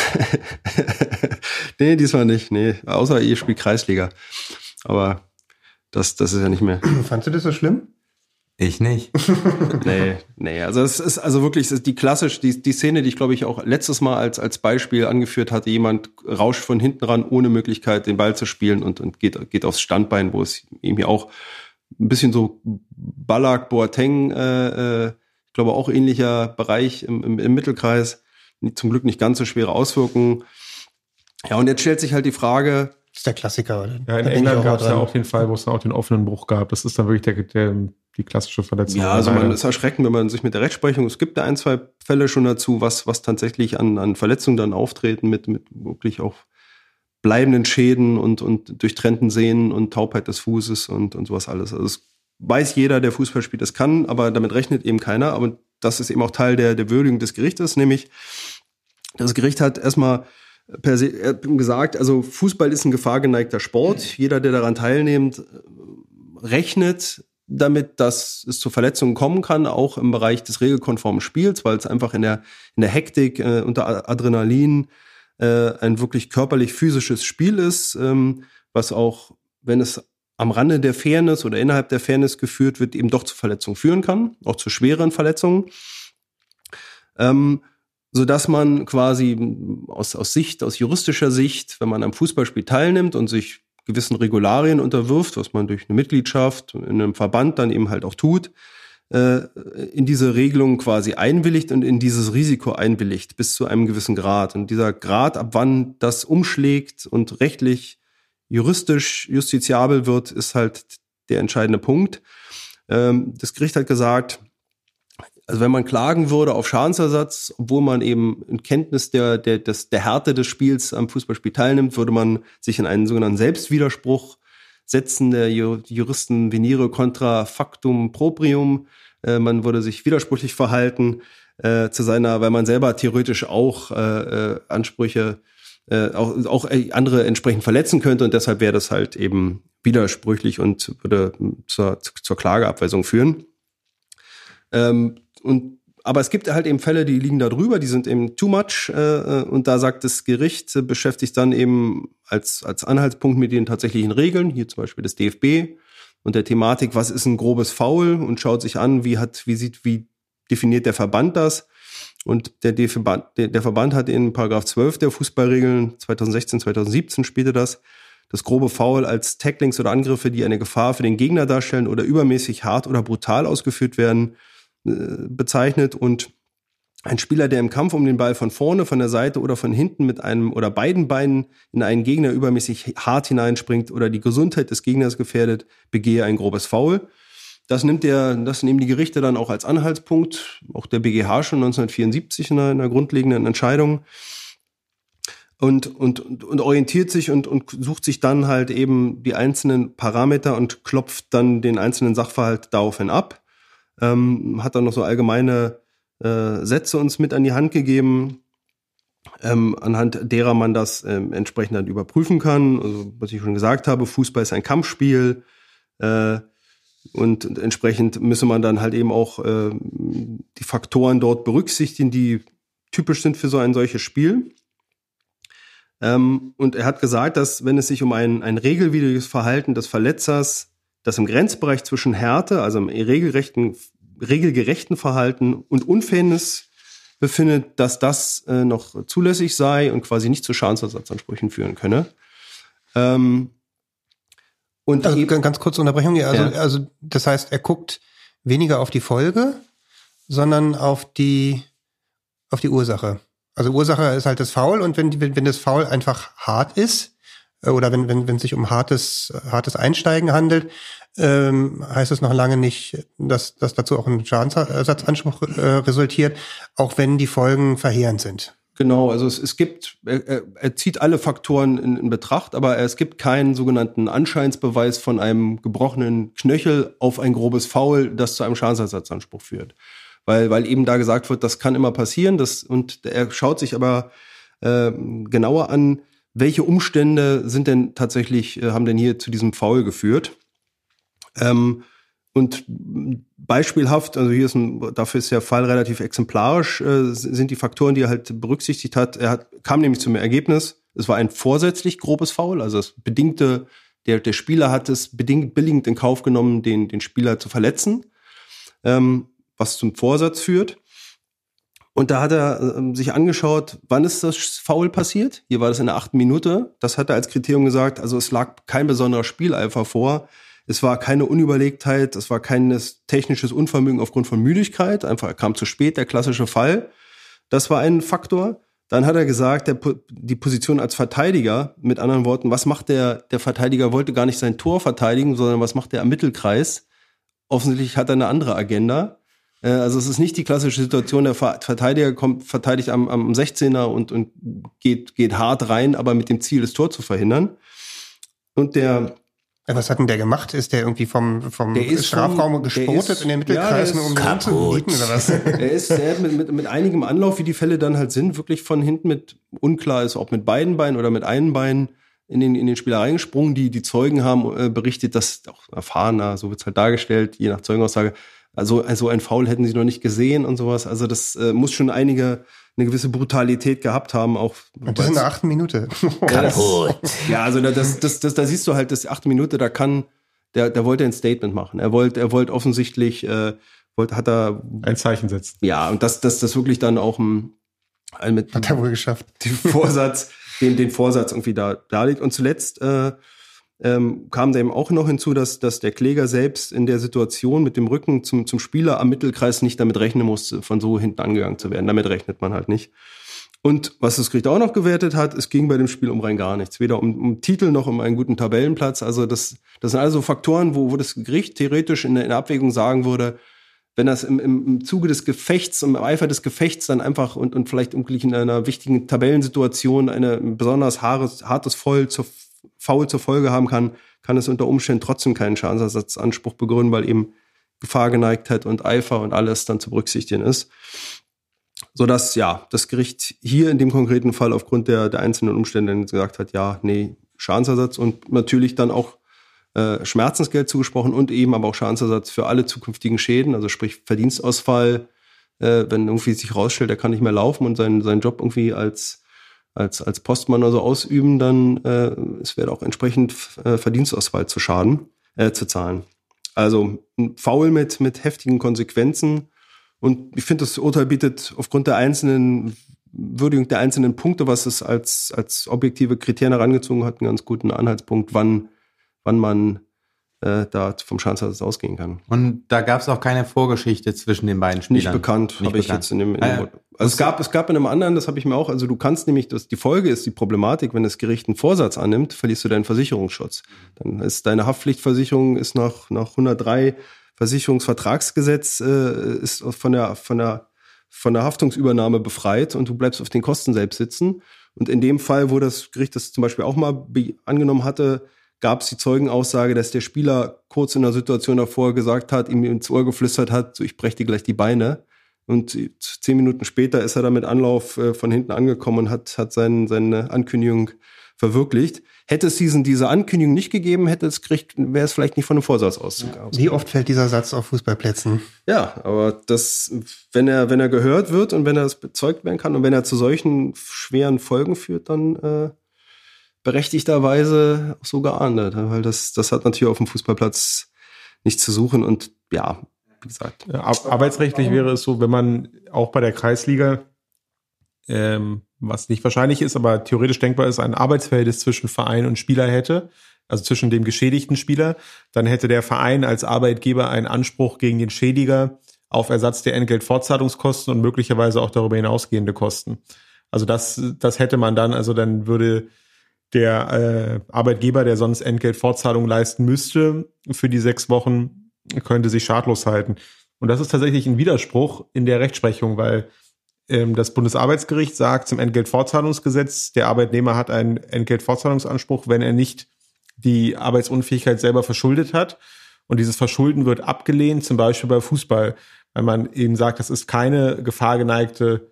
nee, diesmal nicht. Nee, außer ihr spielt Kreisliga. Aber das, das ist ja nicht mehr. Fandst du das so schlimm? Ich nicht. Nee, nee. Also es ist also wirklich es ist die klassisch, die, die Szene, die ich glaube ich auch letztes Mal als, als Beispiel angeführt hatte, jemand rauscht von hinten ran, ohne Möglichkeit, den Ball zu spielen und, und geht, geht aufs Standbein, wo es irgendwie auch ein bisschen so Ballack, Boateng, äh, äh, ich glaube auch ähnlicher Bereich im, im, im Mittelkreis, zum Glück nicht ganz so schwere Auswirkungen. Ja, und jetzt stellt sich halt die Frage, Das ist der Klassiker, oder? Ja, in Da England gab es ja auch den Fall, wo es dann auch den offenen Bruch gab. Das ist dann wirklich der, der, die klassische Verletzung. Ja, also man ist erschreckend, wenn man sich mit der Rechtsprechung, es gibt da ein, zwei Fälle schon dazu, was, was tatsächlich an, an Verletzungen dann auftreten mit, mit wirklich auch bleibenden Schäden und, und durchtrennten Sehnen und Taubheit des Fußes und, und sowas alles. Also es weiß jeder, der Fußball spielt, das kann, aber damit rechnet eben keiner. Aber das ist eben auch Teil der, der Würdigung des Gerichtes, nämlich das Gericht hat erstmal per se gesagt, also Fußball ist ein gefahrgeneigter Sport. Jeder, der daran teilnimmt, rechnet damit, dass es zu Verletzungen kommen kann, auch im Bereich des regelkonformen Spiels, weil es einfach in der, in der Hektik äh, unter Adrenalin äh, ein wirklich körperlich physisches Spiel ist, ähm, was auch, wenn es am Rande der Fairness oder innerhalb der Fairness geführt wird, eben doch zu Verletzungen führen kann, auch zu schweren Verletzungen. Ähm, so dass man quasi aus, aus Sicht, aus juristischer Sicht, wenn man am Fußballspiel teilnimmt und sich gewissen Regularien unterwirft, was man durch eine Mitgliedschaft in einem Verband dann eben halt auch tut, äh, in diese Regelung quasi einwilligt und in dieses Risiko einwilligt bis zu einem gewissen Grad. Und dieser Grad, ab wann das umschlägt und rechtlich, juristisch justiziabel wird, ist halt der entscheidende Punkt. Ähm, das Gericht hat gesagt, also wenn man klagen würde auf Schadensersatz, obwohl man eben in Kenntnis der, der, des, der Härte des Spiels am Fußballspiel teilnimmt, würde man sich in einen sogenannten Selbstwiderspruch setzen. Der Juristen venire contra factum proprium. Äh, man würde sich widersprüchlich verhalten äh, zu seiner, weil man selber theoretisch auch äh, äh, Ansprüche, äh, auch, auch äh, andere entsprechend verletzen könnte und deshalb wäre das halt eben widersprüchlich und würde zur, zur Klageabweisung führen. Ähm, und aber es gibt halt eben Fälle, die liegen da drüber, die sind eben too much äh, und da sagt das Gericht, äh, beschäftigt dann eben als, als Anhaltspunkt mit den tatsächlichen Regeln, hier zum Beispiel das DFB und der Thematik, was ist ein grobes Foul und schaut sich an, wie hat, wie sieht, wie definiert der Verband das. Und der, DFB, der, der Verband hat in Paragraph 12 der Fußballregeln 2016, 2017 spielte das, das grobe Foul als Tacklings oder Angriffe, die eine Gefahr für den Gegner darstellen oder übermäßig hart oder brutal ausgeführt werden, äh, bezeichnet und ein Spieler, der im Kampf um den Ball von vorne, von der Seite oder von hinten mit einem oder beiden Beinen in einen Gegner übermäßig hart hineinspringt oder die Gesundheit des Gegners gefährdet, begehe ein grobes Foul. Das nimmt der, das nehmen die Gerichte dann auch als Anhaltspunkt, auch der BGH schon 1974 in einer, in einer grundlegenden Entscheidung und, und, und, und orientiert sich und, und sucht sich dann halt eben die einzelnen Parameter und klopft dann den einzelnen Sachverhalt daraufhin ab. Ähm, hat dann noch so allgemeine äh, Sätze uns mit an die Hand gegeben, ähm, anhand derer man das ähm, entsprechend dann überprüfen kann. Also, was ich schon gesagt habe, Fußball ist ein Kampfspiel. Äh, und entsprechend müsse man dann halt eben auch äh, die Faktoren dort berücksichtigen, die typisch sind für so ein solches Spiel. Ähm, und er hat gesagt, dass wenn es sich um ein, ein regelwidriges Verhalten des Verletzers, das im Grenzbereich zwischen Härte, also im regelrechten, regelgerechten Verhalten und Unfairness befindet, dass das äh, noch zulässig sei und quasi nicht zu Schadensersatzansprüchen führen könne. Ähm, und Also eben- ganz kurze Unterbrechung. hier. Also, Ja. also das heißt, er guckt weniger auf die Folge, sondern auf die auf die Ursache. Also Ursache ist halt das Foul und wenn, wenn, wenn das Foul einfach hart ist, oder wenn, wenn, wenn sich um hartes, hartes Einsteigen handelt, ähm, heißt es noch lange nicht, dass, dass dazu auch ein Schadensersatzanspruch äh, resultiert, auch wenn die Folgen verheerend sind. Genau, also es, es gibt, er, er zieht alle Faktoren in, in Betracht, aber es gibt keinen sogenannten Anscheinsbeweis von einem gebrochenen Knöchel auf ein grobes Foul, das zu einem Schadensersatzanspruch führt. Weil, weil eben da gesagt wird, das kann immer passieren, das, und er schaut sich aber äh, genauer an, welche Umstände sind denn tatsächlich, äh, haben denn hier zu diesem Foul geführt. Ähm, und beispielhaft, also hier ist ein, dafür ist der Fall relativ exemplarisch, äh, sind die Faktoren, die er halt berücksichtigt hat. Er hat, kam nämlich zum Ergebnis, es war ein vorsätzlich grobes Foul, also es bedingte, der, der Spieler hat es bedingt billigend in Kauf genommen, den, den Spieler zu verletzen, ähm, was zum Vorsatz führt. Und da hat er äh, sich angeschaut, wann ist das Foul passiert? Hier war das in der achten Minute. Das hat er als Kriterium gesagt. Also es lag kein besonderer Spieleifer vor. Es war keine Unüberlegtheit, es war kein technisches Unvermögen aufgrund von Müdigkeit, einfach er kam zu spät, der klassische Fall. Das war ein Faktor. Dann hat er gesagt, der, die Position als Verteidiger, mit anderen Worten, was macht der, der Verteidiger, wollte gar nicht sein Tor verteidigen, sondern was macht der am Mittelkreis? Offensichtlich hat er eine andere Agenda. Äh, also es ist nicht die klassische Situation, der Verteidiger kommt, verteidigt am, am 16er und, und geht, geht hart rein, aber mit dem Ziel, das Tor zu verhindern. Und der was hat denn der gemacht? Ist der irgendwie vom, vom Strafraum vom, gespotet ist, in den Mittelkreisen, ja, um kaputt. oder was? er ist er hat mit, mit, mit einigem Anlauf, wie die Fälle dann halt sind, wirklich von hinten mit, unklar ist, ob mit beiden Beinen oder mit einem Bein in den, in den Spieler reingesprungen. Die, die Zeugen haben äh, berichtet, dass auch erfahrener, so wird's halt dargestellt, je nach Zeugenaussage, also, also ein Foul hätten sie noch nicht gesehen und sowas. Also das äh, muss schon einige eine gewisse Brutalität gehabt haben. Auch und das in der achten Minute. Kaputt. ja, also das, das, das, da siehst du halt, das achte Minute, da kann, der, der wollte ein Statement machen. Er wollte, er wollte offensichtlich, äh, wollte, hat er ein Zeichen setzen. Ja, und das, das, das wirklich dann auch ein, ein mit hat er wohl geschafft. Den Vorsatz, den, den Vorsatz irgendwie da, da liegt. Und zuletzt äh, ähm, kam da eben auch noch hinzu, dass, dass der Kläger selbst in der Situation mit dem Rücken zum, zum Spieler am Mittelkreis nicht damit rechnen musste, von so hinten angegangen zu werden. Damit rechnet man halt nicht. Und was das Gericht auch noch gewertet hat, es ging bei dem Spiel um rein gar nichts. Weder um, um Titel noch um einen guten Tabellenplatz. Also das, das sind also Faktoren, wo, wo das Gericht theoretisch in der, in der Abwägung sagen würde, wenn das im, im Zuge des Gefechts, im Eifer des Gefechts dann einfach und, und vielleicht in einer wichtigen Tabellensituation eine besonders hartes, hartes Voll zur faul zur Folge haben kann, kann es unter Umständen trotzdem keinen Schadensersatzanspruch begründen, weil eben Gefahrgeneigtheit und Eifer und alles dann zu berücksichtigen ist. Sodass, ja, das Gericht hier in dem konkreten Fall aufgrund der, der einzelnen Umstände gesagt hat, ja, nee, Schadensersatz und natürlich dann auch äh, Schmerzensgeld zugesprochen und eben aber auch Schadensersatz für alle zukünftigen Schäden, also sprich Verdienstausfall, äh, wenn irgendwie sich rausstellt, er kann nicht mehr laufen und seinen, seinen Job irgendwie als als, als Postmann oder so ausüben, dann äh, es wäre auch entsprechend äh, Verdienstausfall zu schaden, äh, zu zahlen. Also ein Foul mit, mit heftigen Konsequenzen. Und ich finde, das Urteil bietet aufgrund der einzelnen Würdigung der einzelnen Punkte, was es als, als objektive Kriterien herangezogen hat, einen ganz guten Anhaltspunkt, wann, wann man äh, da vom Schadensersatz ausgehen kann. Und da gab es auch keine Vorgeschichte zwischen den beiden Spielern? Nicht bekannt, habe ich jetzt in dem, in dem ah, ja. Also es gab, es gab in einem anderen, das habe ich mir auch, also du kannst nämlich, das, die Folge ist die Problematik, wenn das Gericht einen Vorsatz annimmt, verlierst du deinen Versicherungsschutz. Dann ist deine Haftpflichtversicherung ist nach, nach 103 Versicherungsvertragsgesetz, äh, ist von der, von der, von der Haftungsübernahme befreit und du bleibst auf den Kosten selbst sitzen. Und in dem Fall, wo das Gericht das zum Beispiel auch mal angenommen hatte, gab es die Zeugenaussage, dass der Spieler kurz in der Situation davor gesagt hat, ihm ins Ohr geflüstert hat, so ich breche dir gleich die Beine. Und zehn Minuten später ist er da mit Anlauf äh, von hinten angekommen und hat, hat sein, seine Ankündigung verwirklicht. Hätte es diesen, diese Ankündigung nicht gegeben, hätte es Gericht, wäre es vielleicht nicht von einem Vorsatz ausgegangen. Wie oft fällt dieser Satz auf Fußballplätzen? Ja, aber das, wenn er, wenn er gehört wird und wenn er es bezeugt werden kann und wenn er zu solchen schweren Folgen führt, dann äh, berechtigterweise so geahndet, weil das, das hat natürlich auf dem Fußballplatz nichts zu suchen und ja, wie gesagt. Arbeitsrechtlich wäre es so, wenn man auch bei der Kreisliga, ähm, was nicht wahrscheinlich ist, aber theoretisch denkbar ist, ein Arbeitsverhältnis zwischen Verein und Spieler hätte, also zwischen dem geschädigten Spieler, dann hätte der Verein als Arbeitgeber einen Anspruch gegen den Schädiger auf Ersatz der Entgeltfortzahlungskosten und möglicherweise auch darüber hinausgehende Kosten. Also das, das hätte man dann, also dann würde der äh, Arbeitgeber, der sonst Entgeltfortzahlung leisten müsste für die sechs Wochen, könnte sich schadlos halten. Und das ist tatsächlich ein Widerspruch in der Rechtsprechung, weil ähm, das Bundesarbeitsgericht sagt zum Entgeltfortzahlungsgesetz, der Arbeitnehmer hat einen Entgeltfortzahlungsanspruch, wenn er nicht die Arbeitsunfähigkeit selber verschuldet hat. Und dieses Verschulden wird abgelehnt, zum Beispiel bei Fußball, weil man eben sagt, das ist keine gefahrgeneigte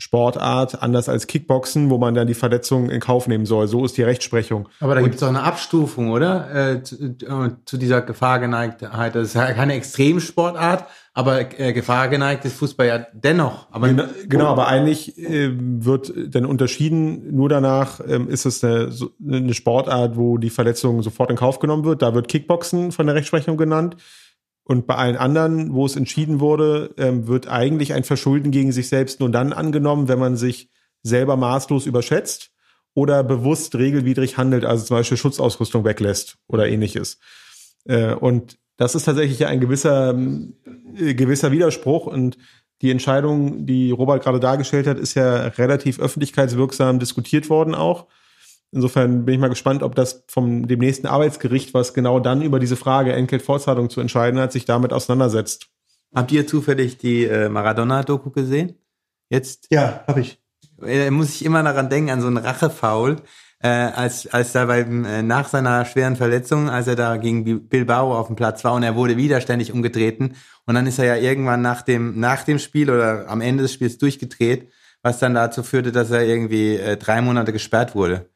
Sportart, anders als Kickboxen, wo man dann die Verletzung in Kauf nehmen soll. So ist die Rechtsprechung. Aber da gibt es auch eine Abstufung, oder? Äh, zu, äh, zu, dieser Gefahrgeneigtheit. Das ist ja keine Extremsportart, aber äh, gefahrgeneigt ist Fußball ja dennoch. Aber genau, genau aber eigentlich äh, wird dann unterschieden, nur danach ähm, ist es eine, so, eine Sportart, wo die Verletzung sofort in Kauf genommen wird. Da wird Kickboxen von der Rechtsprechung genannt. Und bei allen anderen, wo es entschieden wurde, ähm, wird eigentlich ein Verschulden gegen sich selbst nur dann angenommen, wenn man sich selber maßlos überschätzt oder bewusst regelwidrig handelt, also zum Beispiel Schutzausrüstung weglässt oder ähnliches. Äh, und das ist tatsächlich ein gewisser, äh, gewisser Widerspruch und die Entscheidung, die Robert gerade dargestellt hat, ist ja relativ öffentlichkeitswirksam diskutiert worden auch. Insofern bin ich mal gespannt, ob das vom dem nächsten Arbeitsgericht, was genau dann über diese Frage Entgeltfortzahlung zu entscheiden hat, sich damit auseinandersetzt. Habt ihr zufällig die äh, Maradona-Doku gesehen? Jetzt? Ja, habe ich. Äh, muss ich immer daran denken, an so einen Rachefaul, äh, als, als da beim, äh, nach seiner schweren Verletzung, als er da gegen Bilbao auf dem Platz war und er wurde widerständig umgetreten und dann ist er ja irgendwann nach dem, nach dem Spiel oder am Ende des Spiels durchgedreht, was dann dazu führte, dass er irgendwie äh, drei Monate gesperrt wurde.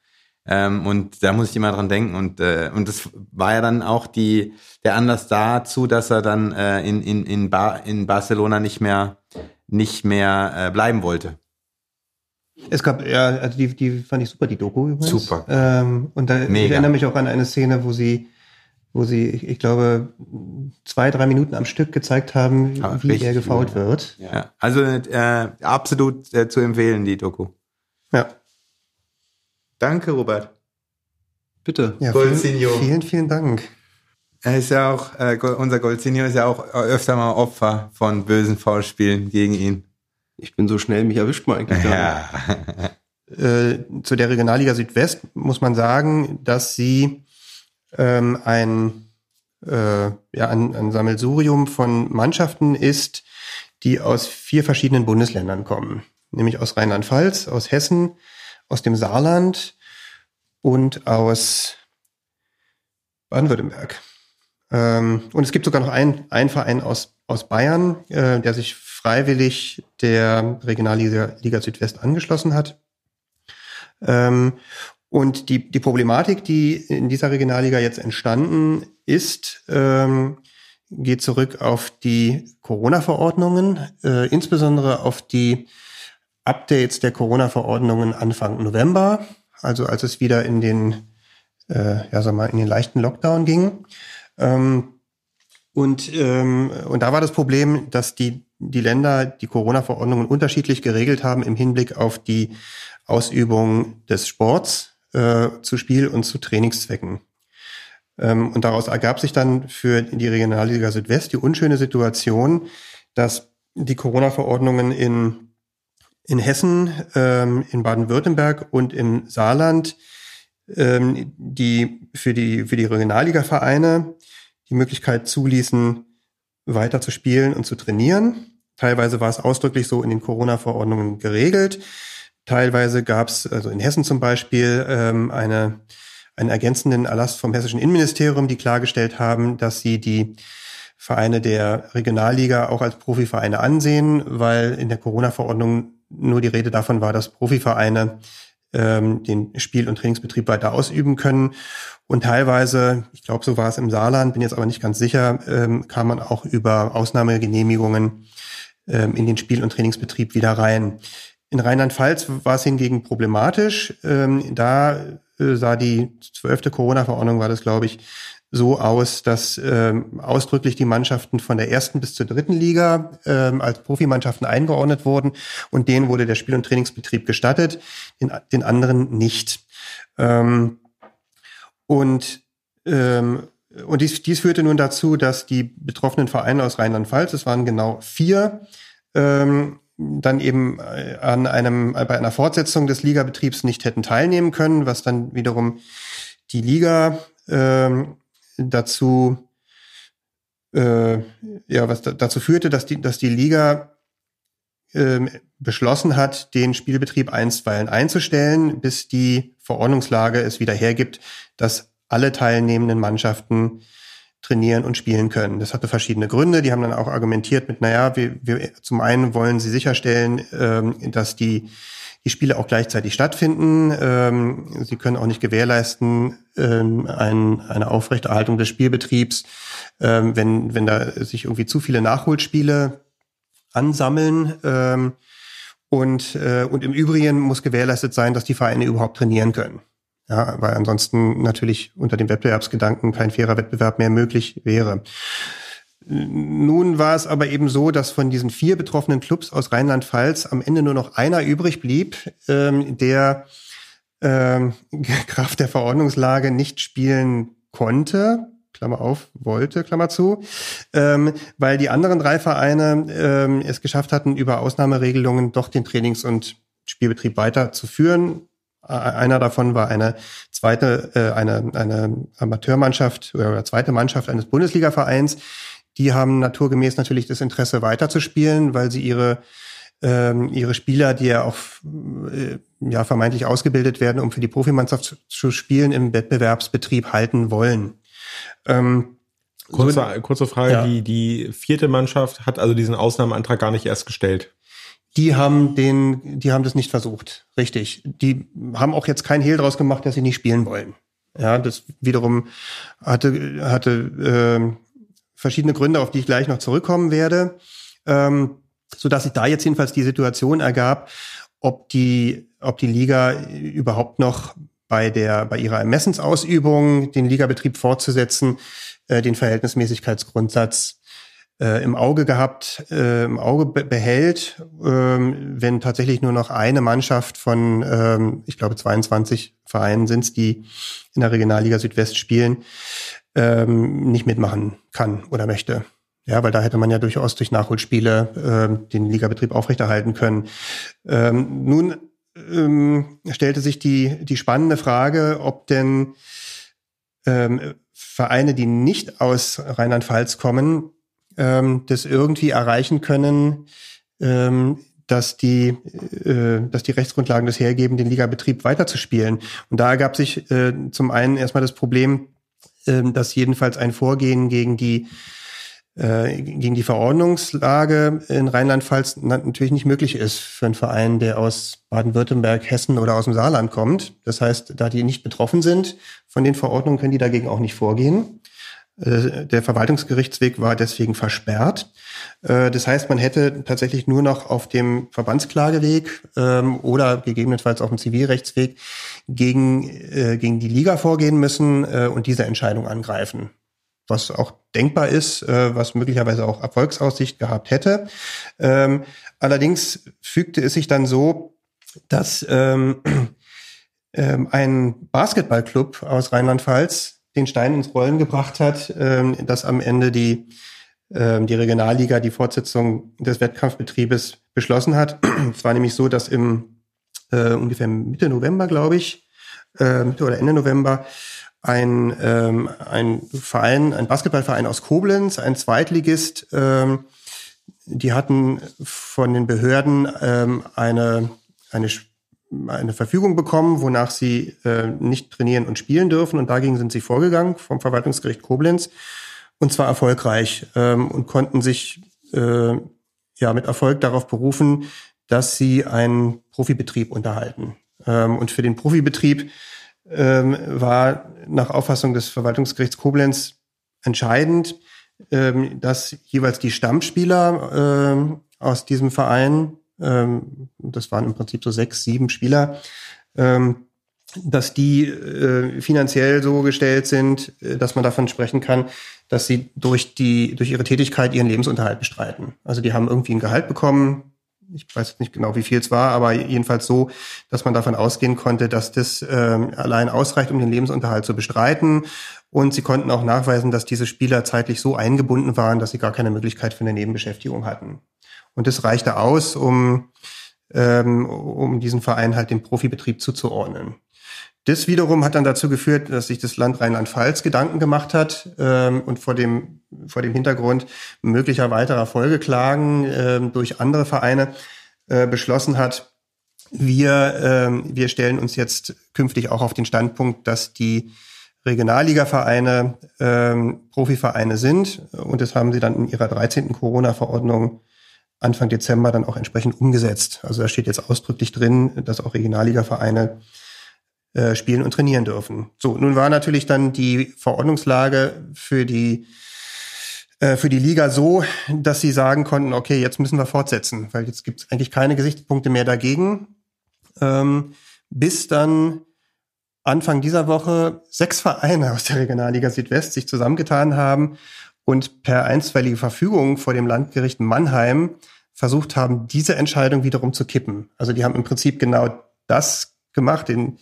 Ähm, und da muss ich immer dran denken. Und, äh, und das war ja dann auch die, der Anlass dazu, dass er dann äh, in, in, in, Bar, in Barcelona nicht mehr, nicht mehr äh, bleiben wollte. Es gab, ja, also die, die fand ich super, die Doku übrigens. Super. Ähm, und da, Mega. ich erinnere mich auch an eine Szene, wo sie, wo sie, ich, ich glaube, zwei, drei Minuten am Stück gezeigt haben, ja, wie er gefault ja. wird. Ja. Also äh, absolut äh, zu empfehlen, die Doku. Ja. Danke, Robert. Bitte. Ja, Golzinho. Vielen, vielen, vielen Dank. Er ist ja auch, äh, unser Golzinho ist ja auch öfter mal Opfer von bösen Foulspielen gegen ihn. Ich bin so schnell, mich erwischt man eigentlich ja. äh, zu der Regionalliga Südwest muss man sagen, dass sie ähm, ein, äh, ja, ein, ein Sammelsurium von Mannschaften ist, die aus vier verschiedenen Bundesländern kommen. Nämlich aus Rheinland-Pfalz, aus Hessen, aus dem Saarland und aus Baden-Württemberg. Ähm, und es gibt sogar noch einen, Verein aus, aus Bayern, äh, der sich freiwillig der Regionalliga Liga Südwest angeschlossen hat. Ähm, und die, die Problematik, die in dieser Regionalliga jetzt entstanden ist, ähm, geht zurück auf die Corona-Verordnungen, äh, insbesondere auf die Updates der Corona-Verordnungen Anfang November, also als es wieder in den, äh, ja, sag mal, in den leichten Lockdown ging. Ähm, und, ähm, und da war das Problem, dass die, die Länder die Corona-Verordnungen unterschiedlich geregelt haben im Hinblick auf die Ausübung des Sports äh, zu Spiel- und zu Trainingszwecken. Ähm, und daraus ergab sich dann für die Regionalliga Südwest die unschöne Situation, dass die Corona-Verordnungen in in Hessen, ähm, in Baden-Württemberg und im Saarland, ähm, die für die, für die Regionalliga-Vereine die Möglichkeit zuließen, weiter zu spielen und zu trainieren. Teilweise war es ausdrücklich so in den Corona-Verordnungen geregelt. Teilweise gab es, also in Hessen zum Beispiel, ähm, eine, einen ergänzenden Erlass vom hessischen Innenministerium, die klargestellt haben, dass sie die Vereine der Regionalliga auch als Profivereine ansehen, weil in der Corona-Verordnung nur die Rede davon war, dass Profivereine ähm, den Spiel- und Trainingsbetrieb weiter ausüben können. Und teilweise, ich glaube, so war es im Saarland, bin jetzt aber nicht ganz sicher, ähm, kam man auch über Ausnahmegenehmigungen ähm, in den Spiel- und Trainingsbetrieb wieder rein. In Rheinland-Pfalz war es hingegen problematisch. Ähm, da äh, sah die zwölfte Corona-Verordnung, war das, glaube ich, so aus, dass ähm, ausdrücklich die Mannschaften von der ersten bis zur dritten Liga ähm, als Profimannschaften eingeordnet wurden und denen wurde der Spiel- und Trainingsbetrieb gestattet, den, den anderen nicht. Ähm, und ähm, und dies, dies führte nun dazu, dass die betroffenen Vereine aus Rheinland-Pfalz, es waren genau vier, ähm, dann eben äh, an einem, bei einer Fortsetzung des Ligabetriebs nicht hätten teilnehmen können, was dann wiederum die Liga ähm, dazu äh, ja, was da, dazu führte, dass die, dass die Liga ähm, beschlossen hat, den Spielbetrieb einstweilen einzustellen, bis die Verordnungslage es wieder hergibt, dass alle teilnehmenden Mannschaften trainieren und spielen können. Das hatte verschiedene Gründe. Die haben dann auch argumentiert mit, naja, wir, wir zum einen wollen sie sicherstellen, ähm, dass die, die Spiele auch gleichzeitig stattfinden. Ähm, sie können auch nicht gewährleisten ähm, ein, eine Aufrechterhaltung des Spielbetriebs, ähm, wenn, wenn da sich irgendwie zu viele Nachholspiele ansammeln. Ähm, und, äh, und im Übrigen muss gewährleistet sein, dass die Vereine überhaupt trainieren können. Ja, weil ansonsten natürlich unter dem Wettbewerbsgedanken kein fairer Wettbewerb mehr möglich wäre. Nun war es aber eben so, dass von diesen vier betroffenen Clubs aus Rheinland-Pfalz am Ende nur noch einer übrig blieb, ähm, der ähm, Kraft der Verordnungslage nicht spielen konnte. Klammer auf, wollte, Klammer zu, ähm, weil die anderen drei Vereine ähm, es geschafft hatten, über Ausnahmeregelungen doch den Trainings- und Spielbetrieb weiterzuführen. Einer davon war eine zweite, äh, eine, eine Amateurmannschaft oder zweite Mannschaft eines Bundesligavereins. Die haben naturgemäß natürlich das Interesse weiterzuspielen, weil sie ihre ähm, ihre Spieler, die ja auch äh, ja vermeintlich ausgebildet werden, um für die Profimannschaft zu, zu spielen, im Wettbewerbsbetrieb halten wollen. Ähm, kurze, so, kurze Frage, ja. die, die vierte Mannschaft hat also diesen Ausnahmeantrag gar nicht erst gestellt. Die haben den, die haben das nicht versucht, richtig. Die haben auch jetzt kein Hehl draus gemacht, dass sie nicht spielen wollen. Ja, das wiederum hatte, hatte äh, verschiedene Gründe, auf die ich gleich noch zurückkommen werde, ähm, so dass sich da jetzt jedenfalls die Situation ergab, ob die, ob die Liga überhaupt noch bei der, bei ihrer Ermessensausübung den Ligabetrieb fortzusetzen, äh, den Verhältnismäßigkeitsgrundsatz äh, im Auge gehabt, äh, im Auge be behält, ähm, wenn tatsächlich nur noch eine Mannschaft von, ähm, ich glaube, 22 Vereinen sind es, die in der Regionalliga Südwest spielen, ähm, nicht mitmachen kann oder möchte. Ja, weil da hätte man ja durchaus durch Nachholspiele äh, den Ligabetrieb aufrechterhalten können. Ähm, nun ähm, stellte sich die, die spannende Frage, ob denn ähm, Vereine, die nicht aus Rheinland-Pfalz kommen, ähm, das irgendwie erreichen können, ähm, dass die, äh, dass die Rechtsgrundlagen das hergeben, den Ligabetrieb weiterzuspielen. Und da ergab sich äh, zum einen erstmal das Problem, dass jedenfalls ein Vorgehen gegen die äh, gegen die Verordnungslage in Rheinland-Pfalz natürlich nicht möglich ist für einen Verein, der aus Baden-Württemberg, Hessen oder aus dem Saarland kommt. Das heißt, da die nicht betroffen sind von den Verordnungen, können die dagegen auch nicht vorgehen. Äh, der Verwaltungsgerichtsweg war deswegen versperrt. Äh, das heißt, man hätte tatsächlich nur noch auf dem Verbandsklageweg ähm, oder gegebenenfalls auf dem Zivilrechtsweg gegen, äh, gegen die Liga vorgehen müssen und diese Entscheidung angreifen. Was auch denkbar ist, was möglicherweise auch Erfolgsaussicht gehabt hätte. Ähm, allerdings fügte es sich dann so, dass ähm, ein Basketballclub aus Rheinland-Pfalz den Stein ins Rollen gebracht hat, ähm, dass am Ende die, ähm, die Regionalliga die Fortsetzung des Wettkampfbetriebes beschlossen hat. es war nämlich so, dass im äh, ungefähr Mitte November, glaube ich, äh, Mitte oder Ende November, ein, ähm, ein Verein, ein Basketballverein aus Koblenz, ein Zweitligist, ähm, die hatten von den Behörden ähm, eine, eine eine Verfügung bekommen, wonach sie äh, nicht trainieren und spielen dürfen. Und dagegen sind sie vorgegangen vom Verwaltungsgericht Koblenz. Und zwar erfolgreich ähm, und konnten sich äh, ja mit Erfolg darauf berufen, dass sie einen Profibetrieb unterhalten. Ähm, und für den Profibetrieb ähm, war nach Auffassung des Verwaltungsgerichts Koblenz entscheidend, ähm, dass jeweils die Stammspieler ähm, aus diesem Verein ähm, das waren im Prinzip so sechs, sieben Spieler, ähm, dass die äh, finanziell so gestellt sind, äh, dass man davon sprechen kann, dass sie durch die durch ihre Tätigkeit ihren Lebensunterhalt bestreiten. Also die haben irgendwie ein Gehalt bekommen, ich weiß nicht genau, wie viel es war, aber jedenfalls so, dass man davon ausgehen konnte, dass das ähm, allein ausreicht, um den Lebensunterhalt zu bestreiten. Und sie konnten auch nachweisen, dass diese Spieler zeitlich so eingebunden waren, dass sie gar keine Möglichkeit für eine Nebenbeschäftigung hatten. Und das reichte aus, um, ähm, um diesen Verein halt dem Profibetrieb zuzuordnen. Das wiederum hat dann dazu geführt, dass sich das Land Rheinland-Pfalz Gedanken gemacht hat ähm, und vor dem, vor dem Hintergrund möglicher weiterer Folgeklagen ähm, durch andere Vereine äh, beschlossen hat, wir, ähm, wir stellen uns jetzt künftig auch auf den Standpunkt, dass die Regionalliga-Vereine ähm, Profivereine sind. Und das haben sie dann in ihrer 13. Corona-Verordnung Anfang Dezember dann auch entsprechend umgesetzt. Also da steht jetzt ausdrücklich drin, dass auch Regionalliga-Vereine äh, spielen und trainieren dürfen. So, nun war natürlich dann die Verordnungslage für die äh, für die Liga so, dass sie sagen konnten, okay, jetzt müssen wir fortsetzen, weil jetzt gibt es eigentlich keine Gesichtspunkte mehr dagegen. Ähm, bis dann Anfang dieser Woche sechs Vereine aus der Regionalliga Südwest sich zusammengetan haben und per einstweilige Verfügung vor dem Landgericht Mannheim versucht haben, diese Entscheidung wiederum zu kippen. Also die haben im Prinzip genau das gemacht, den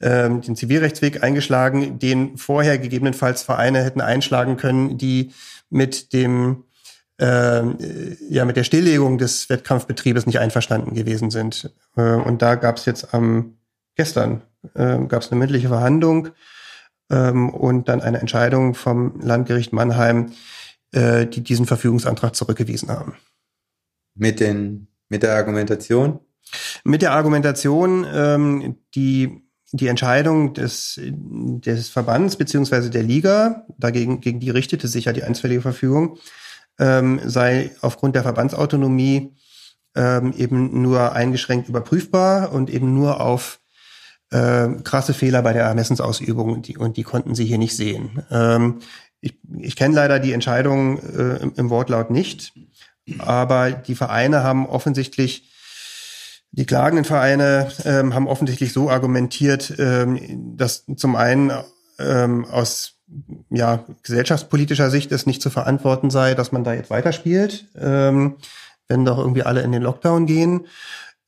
ähm, den Zivilrechtsweg eingeschlagen, den vorher gegebenenfalls Vereine hätten einschlagen können, die mit dem ähm, äh, ja mit der Stilllegung des Wettkampfbetriebes nicht einverstanden gewesen sind. Äh, und da gab es jetzt am gestern äh, gab es eine mündliche Verhandlung ähm, und dann eine Entscheidung vom Landgericht Mannheim, äh, die diesen Verfügungsantrag zurückgewiesen haben. Mit den mit der Argumentation? Mit der Argumentation, ähm, die die Entscheidung des, des Verbands beziehungsweise der Liga, dagegen, gegen die richtete sich ja die einstweilige Verfügung, ähm, sei aufgrund der Verbandsautonomie ähm, eben nur eingeschränkt überprüfbar und eben nur auf äh, krasse Fehler bei der Ermessensausübung die, und die konnten sie hier nicht sehen. Ähm, ich ich kenne leider die Entscheidung äh, im, im Wortlaut nicht, aber die Vereine haben offensichtlich die klagenden Vereine ähm, haben offensichtlich so argumentiert, ähm, dass zum einen ähm, aus ja, gesellschaftspolitischer Sicht es nicht zu verantworten sei, dass man da jetzt weiterspielt, ähm, wenn doch irgendwie alle in den Lockdown gehen.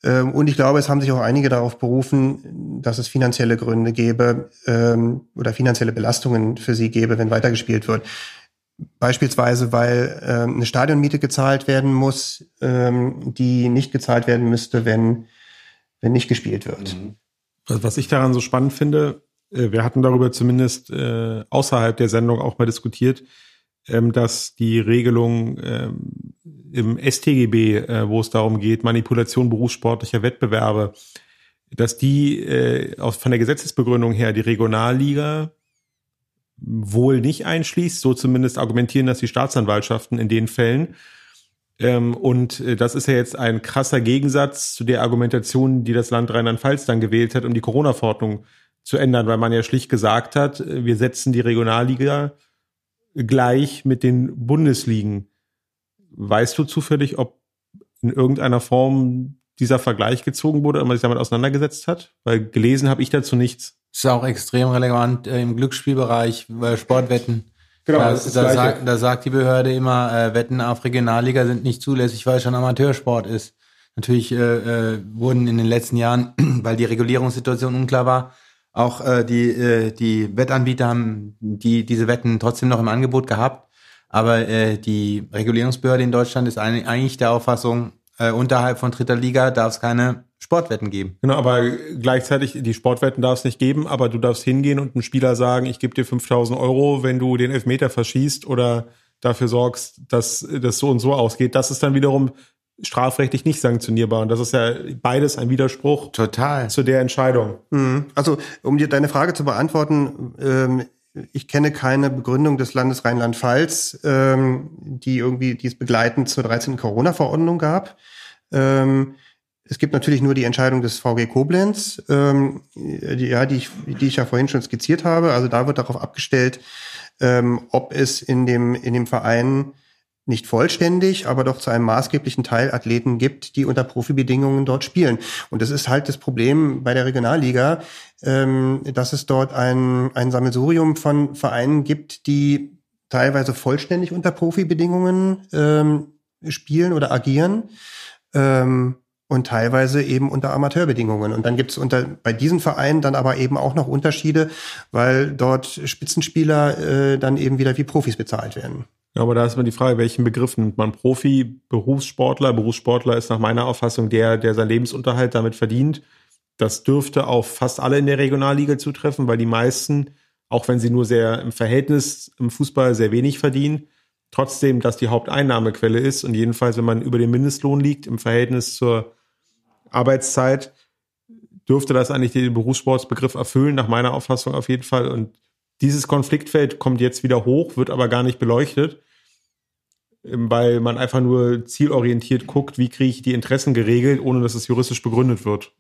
Ähm, und ich glaube, es haben sich auch einige darauf berufen, dass es finanzielle Gründe gäbe ähm, oder finanzielle Belastungen für sie gäbe, wenn weitergespielt wird. Beispielsweise, weil ähm, eine Stadionmiete gezahlt werden muss, ähm, die nicht gezahlt werden müsste, wenn, wenn nicht gespielt wird. Mhm. Was ich daran so spannend finde, äh, wir hatten darüber zumindest äh, außerhalb der Sendung auch mal diskutiert, ähm, dass die Regelung ähm, im STGB, äh, wo es darum geht, Manipulation berufssportlicher Wettbewerbe, dass die äh, aus, von der Gesetzesbegründung her die Regionalliga wohl nicht einschließt. So zumindest argumentieren das die Staatsanwaltschaften in den Fällen. Ähm, und äh, das ist ja jetzt ein krasser Gegensatz zu der Argumentation, die das Land Rheinland-Pfalz dann gewählt hat, um die Corona-Verordnung zu ändern, weil man ja schlicht gesagt hat, äh, wir setzen die Regionalliga gleich mit den Bundesligen. Weißt du zufällig, ob in irgendeiner Form dieser Vergleich gezogen wurde und man sich damit auseinandergesetzt hat? Weil gelesen habe ich dazu nichts. Das ist auch extrem relevant äh, im Glücksspielbereich, bei Sportwetten. Genau, da, das ist da, sagt, da sagt die Behörde immer, äh, Wetten auf Regionalliga sind nicht zulässig, weil es schon Amateursport ist. Natürlich äh, äh, wurden in den letzten Jahren, weil die Regulierungssituation unklar war, auch äh, die, äh, die Wettanbieter haben die, diese Wetten trotzdem noch im Angebot gehabt. Aber äh, die Regulierungsbehörde in Deutschland ist eigentlich der Auffassung, äh, unterhalb von dritter Liga darf es keine Sportwetten geben. Genau, aber gleichzeitig, die Sportwetten darf es nicht geben, aber du darfst hingehen und einem Spieler sagen, ich gebe dir 5000 Euro, wenn du den Elfmeter verschießt oder dafür sorgst, dass das so und so ausgeht. Das ist dann wiederum strafrechtlich nicht sanktionierbar. Und das ist ja beides ein Widerspruch Total. zu der Entscheidung. Mhm. Also, um dir deine Frage zu beantworten, ähm, ich kenne keine Begründung des Landes Rheinland-Pfalz, ähm, die irgendwie dies begleitend zur 13. Corona-Verordnung gab. Ähm, es gibt natürlich nur die Entscheidung des VG Koblenz, ähm, die, ja, die ich, die ich ja vorhin schon skizziert habe. Also da wird darauf abgestellt, ähm, ob es in dem, in dem Verein nicht vollständig, aber doch zu einem maßgeblichen Teil Athleten gibt, die unter Profibedingungen dort spielen. Und das ist halt das Problem bei der Regionalliga, ähm, dass es dort ein, ein Sammelsurium von Vereinen gibt, die teilweise vollständig unter Profibedingungen ähm, spielen oder agieren ähm, und teilweise eben unter Amateurbedingungen. Und dann gibt es unter bei diesen Vereinen dann aber eben auch noch Unterschiede, weil dort Spitzenspieler äh, dann eben wieder wie Profis bezahlt werden. Ja, aber da ist immer die Frage, welchen Begriff nimmt man? Profi, Berufssportler. Berufssportler ist nach meiner Auffassung der, der seinen Lebensunterhalt damit verdient. Das dürfte auf fast alle in der Regionalliga zutreffen, weil die meisten, auch wenn sie nur sehr im Verhältnis im Fußball sehr wenig verdienen, trotzdem das die Haupteinnahmequelle ist. Und jedenfalls, wenn man über dem Mindestlohn liegt im Verhältnis zur Arbeitszeit, dürfte das eigentlich den Berufssportsbegriff erfüllen, nach meiner Auffassung auf jeden Fall. Und dieses Konfliktfeld kommt jetzt wieder hoch, wird aber gar nicht beleuchtet, weil man einfach nur zielorientiert guckt, wie kriege ich die Interessen geregelt, ohne dass es juristisch begründet wird.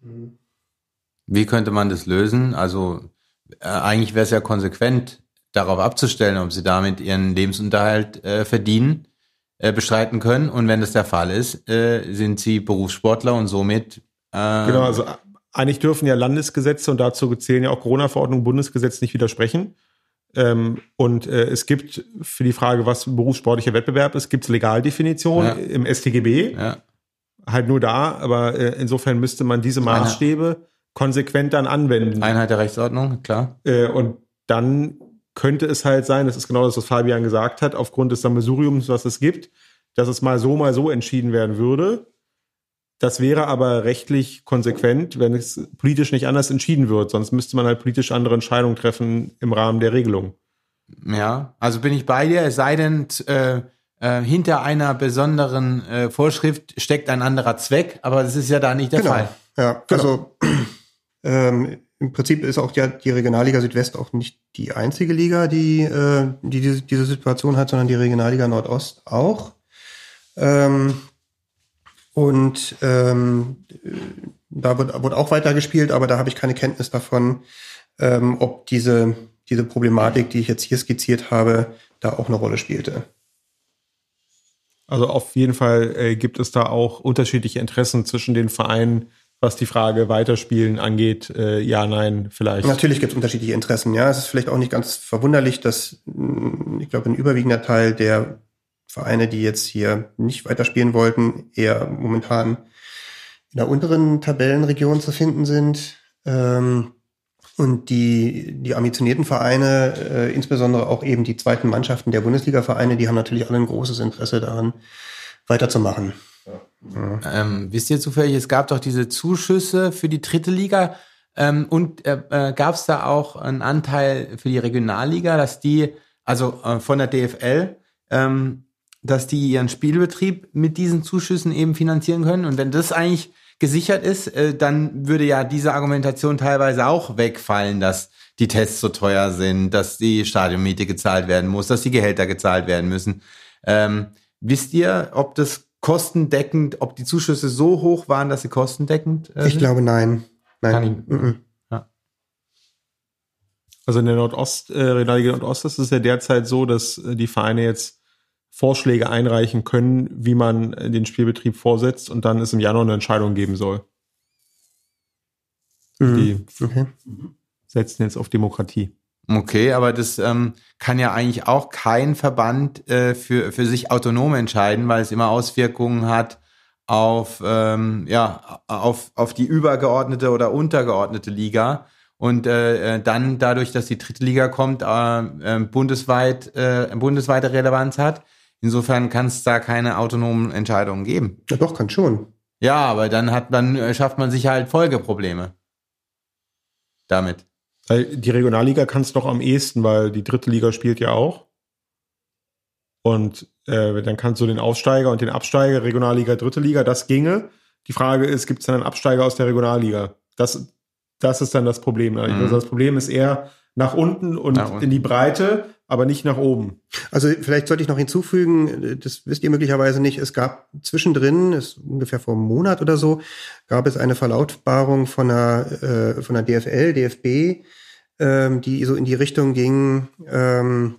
Wie könnte man das lösen? Also äh, eigentlich wäre es ja konsequent, darauf abzustellen, ob sie damit ihren Lebensunterhalt äh, verdienen, äh, bestreiten können. Und wenn das der Fall ist, äh, sind sie Berufssportler und somit äh, Genau, also eigentlich dürfen ja Landesgesetze und dazu zählen ja auch Corona-Verordnung, Bundesgesetz nicht widersprechen. Ähm, und äh, es gibt für die Frage, was berufssportlicher Wettbewerb ist, gibt es Legaldefinitionen Ja. im StGB. ja. Halt nur da, aber äh, insofern müsste man diese Maßstäbe konsequent dann anwenden. Einheit der Rechtsordnung, klar. Äh, und dann könnte es halt sein, das ist genau das, was Fabian gesagt hat, aufgrund des Sammelsuriums, was es gibt, dass es mal so, mal so entschieden werden würde. Das wäre aber rechtlich konsequent, wenn es politisch nicht anders entschieden wird. Sonst müsste man halt politisch andere Entscheidungen treffen im Rahmen der Regelung. Ja, also bin ich bei dir, es sei denn, äh, äh, hinter einer besonderen äh, Vorschrift steckt ein anderer Zweck, aber das ist ja da nicht der Fall. Ja, also ähm, im Prinzip ist auch ja die Regionalliga Südwest auch nicht die einzige Liga, die, äh, die diese, diese Situation hat, sondern die Regionalliga Nordost auch. Ähm, und ähm, da wird, wird auch weitergespielt, aber da habe ich keine Kenntnis davon, ähm, ob diese, diese Problematik, die ich jetzt hier skizziert habe, da auch eine Rolle spielte. Also auf jeden Fall äh, gibt es da auch unterschiedliche Interessen zwischen den Vereinen, was die Frage Weiterspielen angeht. Äh, ja, nein, vielleicht. Natürlich gibt es unterschiedliche Interessen. Ja, es ist vielleicht auch nicht ganz verwunderlich, dass mh, ich glaube, ein überwiegender Teil der Vereine, die jetzt hier nicht weiterspielen wollten, eher momentan in der unteren Tabellenregion zu finden sind. Ähm, und die, die ambitionierten Vereine, äh, insbesondere auch eben die zweiten Mannschaften der Bundesliga-Vereine, die haben natürlich alle ein großes Interesse daran, weiterzumachen. Ähm, wisst ihr zufällig, es gab doch diese Zuschüsse für die dritte Liga ähm, und äh, äh, gab es da auch einen Anteil für die Regionalliga, dass die, also äh, von der DFL, ähm, dass die ihren Spielbetrieb mit diesen Zuschüssen eben finanzieren können. Und wenn das eigentlich gesichert ist, äh, dann würde ja diese Argumentation teilweise auch wegfallen, dass die Tests so teuer sind, dass die Stadionmiete gezahlt werden muss, dass die Gehälter gezahlt werden müssen. Ähm, wisst ihr, ob das kostendeckend, ob die Zuschüsse so hoch waren, dass sie kostendeckend äh, Ich sind? glaube, nein. Nein. Kann ich- Mhm. Also in der Nordost, äh, Regionalliga Nordost ist es ja derzeit so, dass äh, die Vereine jetzt Vorschläge einreichen können, wie man äh, den Spielbetrieb vorsetzt und dann es im Januar eine Entscheidung geben soll. Die Okay. setzen jetzt auf Demokratie. Okay, aber das ähm, kann ja eigentlich auch kein Verband äh, für, für sich autonom entscheiden, weil es immer Auswirkungen hat auf, ähm, ja, auf, auf die übergeordnete oder untergeordnete Liga. Und äh, äh, dann dadurch, dass die dritte Liga kommt, äh, äh, bundesweit, bundesweite Relevanz hat. Insofern kann es da keine autonomen Entscheidungen geben. Ja, doch, kann schon. Ja, aber dann hat man, äh, schafft man sich halt Folgeprobleme. Damit. Die Regionalliga kann es doch am ehesten, weil die dritte Liga spielt ja auch. Und äh, dann kannst du den Aufsteiger und den Absteiger, Regionalliga, dritte Liga, das ginge. Die Frage ist, gibt es dann einen Absteiger aus der Regionalliga? Das, das ist dann das Problem. Also Mhm. das Problem ist eher nach unten und Nach unten. in die Breite, aber nicht nach oben. Also vielleicht sollte ich noch hinzufügen, das wisst ihr möglicherweise nicht, es gab zwischendrin, ist ungefähr vor einem Monat oder so, gab es eine Verlautbarung von der, äh, von der DFL, DFB, ähm, die so in die Richtung ging, ähm,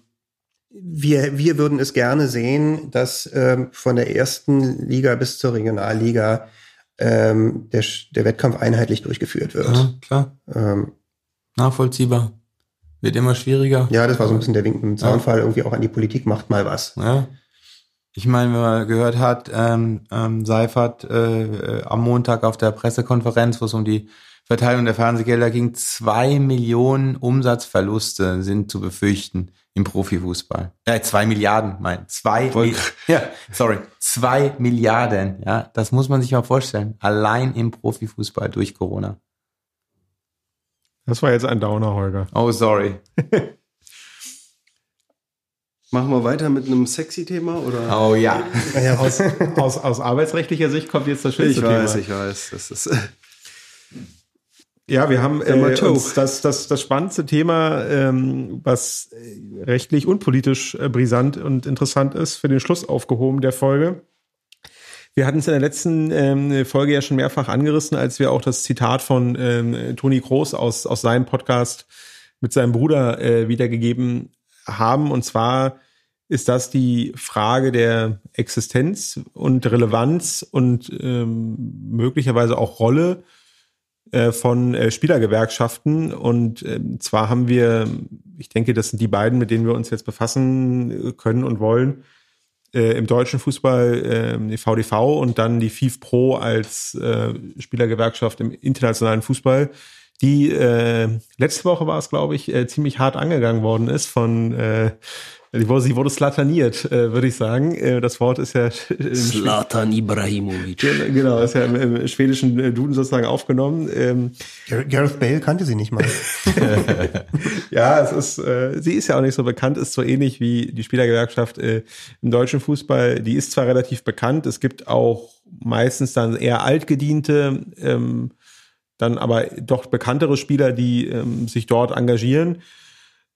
wir, wir würden es gerne sehen, dass ähm, von der ersten Liga bis zur Regionalliga ähm, der, der Wettkampf einheitlich durchgeführt wird. Ja, klar. Ähm, Nachvollziehbar. Wird immer schwieriger. ja, das war so ein bisschen der Wink mit dem Zaunfall, irgendwie auch an die Politik, macht mal was. Ja. Ich meine, wenn man gehört hat, ähm, ähm, Seifert äh, äh, am Montag auf der Pressekonferenz, wo es um die Verteilung der Fernsehgelder ging, zwei Millionen Umsatzverluste sind zu befürchten im Profifußball. Äh, zwei Milliarden, mein. Zwei, Mi- ja, sorry, zwei Milliarden, ja. Das muss man sich mal vorstellen. Allein im Profifußball durch Corona. Das war jetzt ein Downer, Holger. Oh, sorry. Machen wir weiter mit einem sexy Thema oder? Oh ja. Aus, aus, aus arbeitsrechtlicher Sicht kommt jetzt das schönste ich weiß, Thema. ich weiß. Das ist Ja, wir haben äh, das, das, das spannendste Thema, ähm, was äh, rechtlich und politisch äh, brisant und interessant ist, für den Schluss aufgehoben der Folge. Wir hatten es in der letzten ähm, Folge ja schon mehrfach angerissen, als wir auch das Zitat von ähm, Toni Kroos aus, aus seinem Podcast mit seinem Bruder äh, wiedergegeben haben. Und zwar ist das die Frage der Existenz und Relevanz und ähm, möglicherweise auch Rolle äh, von äh, Spielergewerkschaften. Und ähm, zwar haben wir, ich denke, das sind die beiden, mit denen wir uns jetzt befassen äh, können und wollen, äh, im deutschen Fußball äh, die VDV und dann die FIF Pro als äh, Spielergewerkschaft im internationalen Fußball, die äh, letzte Woche war es, glaube ich, äh, ziemlich hart angegangen worden ist von äh, sie wurde, sie wurde slataniert, äh, würde ich sagen. Äh, das Wort ist ja im Zlatan Ibrahimovic. Genau, ist ja im, im schwedischen äh, Duden sozusagen aufgenommen. Ähm, Gar- Gareth Bale kannte sie nicht mal. ja, es ist, äh, sie ist ja auch nicht so bekannt, ist so ähnlich wie die Spielergewerkschaft äh, im deutschen Fußball. Die ist zwar relativ bekannt, es gibt auch meistens dann eher altgediente, ähm, dann aber doch bekanntere Spieler, die ähm, sich dort engagieren.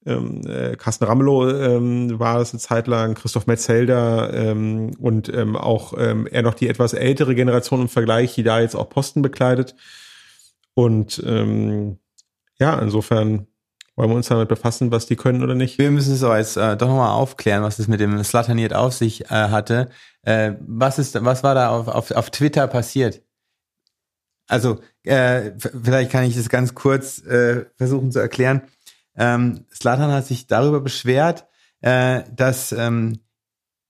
Ähm, äh, Carsten Ramelow ähm, war es eine Zeit lang, Christoph Metzelder ähm, und ähm, auch ähm, eher noch die etwas ältere Generation im Vergleich, die da jetzt auch Posten bekleidet. Und ähm, ja, insofern wollen wir uns damit befassen, was die können oder nicht. Wir müssen so jetzt äh, doch nochmal aufklären, was es mit dem Slataniert auf sich äh, hatte. Äh, was ist, was war da auf, auf, auf Twitter passiert? Also äh, vielleicht kann ich das ganz kurz äh, versuchen zu erklären. Ähm, Slatan hat sich darüber beschwert, äh, dass ähm,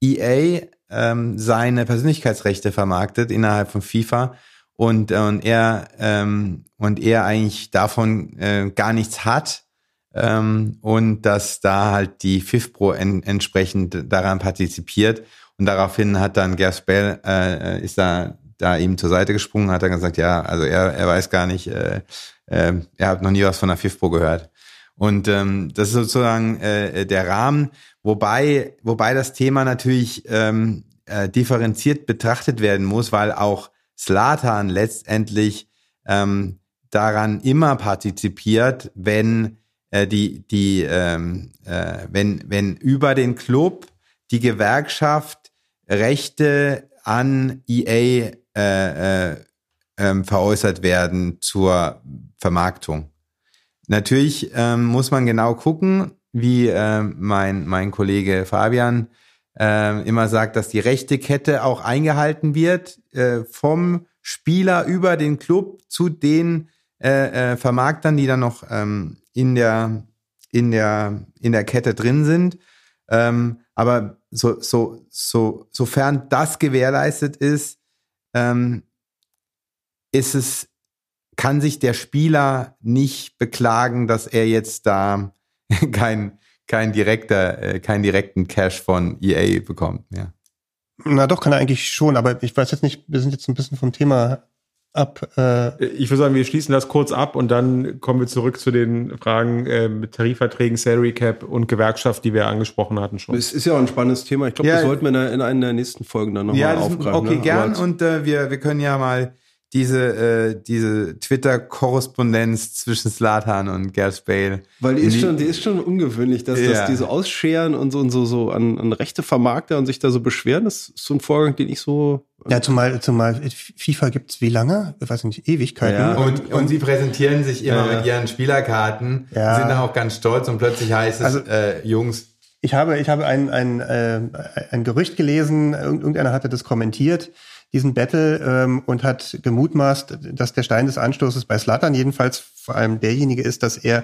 EA ähm, seine Persönlichkeitsrechte vermarktet innerhalb von FIFA und, äh, und er ähm, und er eigentlich davon äh, gar nichts hat ähm, und dass da halt die FIFPro en entsprechend daran partizipiert und daraufhin hat dann Gareth Bell äh, ist da da ihm zur Seite gesprungen, hat dann gesagt, ja, also er, er weiß gar nicht, äh, äh, er hat noch nie was von der FIFPro gehört. Und ähm, das ist sozusagen äh, der Rahmen, wobei, wobei das Thema natürlich ähm, äh, differenziert betrachtet werden muss, weil auch Slatan letztendlich ähm, daran immer partizipiert, wenn äh, die, die, ähm, äh, wenn, wenn über den Club die Gewerkschaft Rechte an EA äh, äh, ähm, veräußert werden zur Vermarktung. Natürlich ähm, muss man genau gucken, wie äh, mein, mein Kollege Fabian äh, immer sagt, dass die rechte Kette auch eingehalten wird, äh, vom Spieler über den Club zu den äh, äh, Vermarktern, die dann noch ähm, in der in der in der Kette drin sind. Ähm, aber so so so sofern das gewährleistet ist, ähm, ist es kann sich der Spieler nicht beklagen, dass er jetzt da kein kein direkter äh, keinen direkten Cash von EA bekommt. Ja. Na doch, kann er eigentlich schon, aber ich weiß jetzt nicht, wir sind jetzt ein bisschen vom Thema ab. Äh, Ich würde sagen, wir schließen das kurz ab und dann kommen wir zurück zu den Fragen äh, mit Tarifverträgen, Salary Cap und Gewerkschaft, die wir angesprochen hatten schon. Es ist ja auch ein spannendes Thema. Ich glaube, Ja. das sollten wir in, einer- in einer der nächsten Folgen dann nochmal Ja, das, aufgreifen. okay, ne? gern. Und äh, wir, wir können ja mal diese, äh, diese Twitter-Korrespondenz zwischen Slatan und Gareth Bale. Weil die ist schon, die ist schon ungewöhnlich, dass, Ja. dass die so ausscheren und so und so, so an, an rechte Vermarkter und sich da so beschweren. Das ist so ein Vorgang, den ich so. ja, zumal, zumal FIFA gibt's wie lange? Ich weiß nicht, Ewigkeiten. Ja. und, und sie präsentieren sich immer Ja, ja. mit ihren Spielerkarten, Ja. sind dann auch ganz stolz und plötzlich heißt es, Also- äh, Jungs, Ich habe, ich habe ein, ein, äh, ein Gerücht gelesen, irgend- irgendeiner hatte das kommentiert, diesen Battle, ähm, und hat gemutmaßt, dass der Stein des Anstoßes bei Slatan jedenfalls vor allem derjenige ist, dass er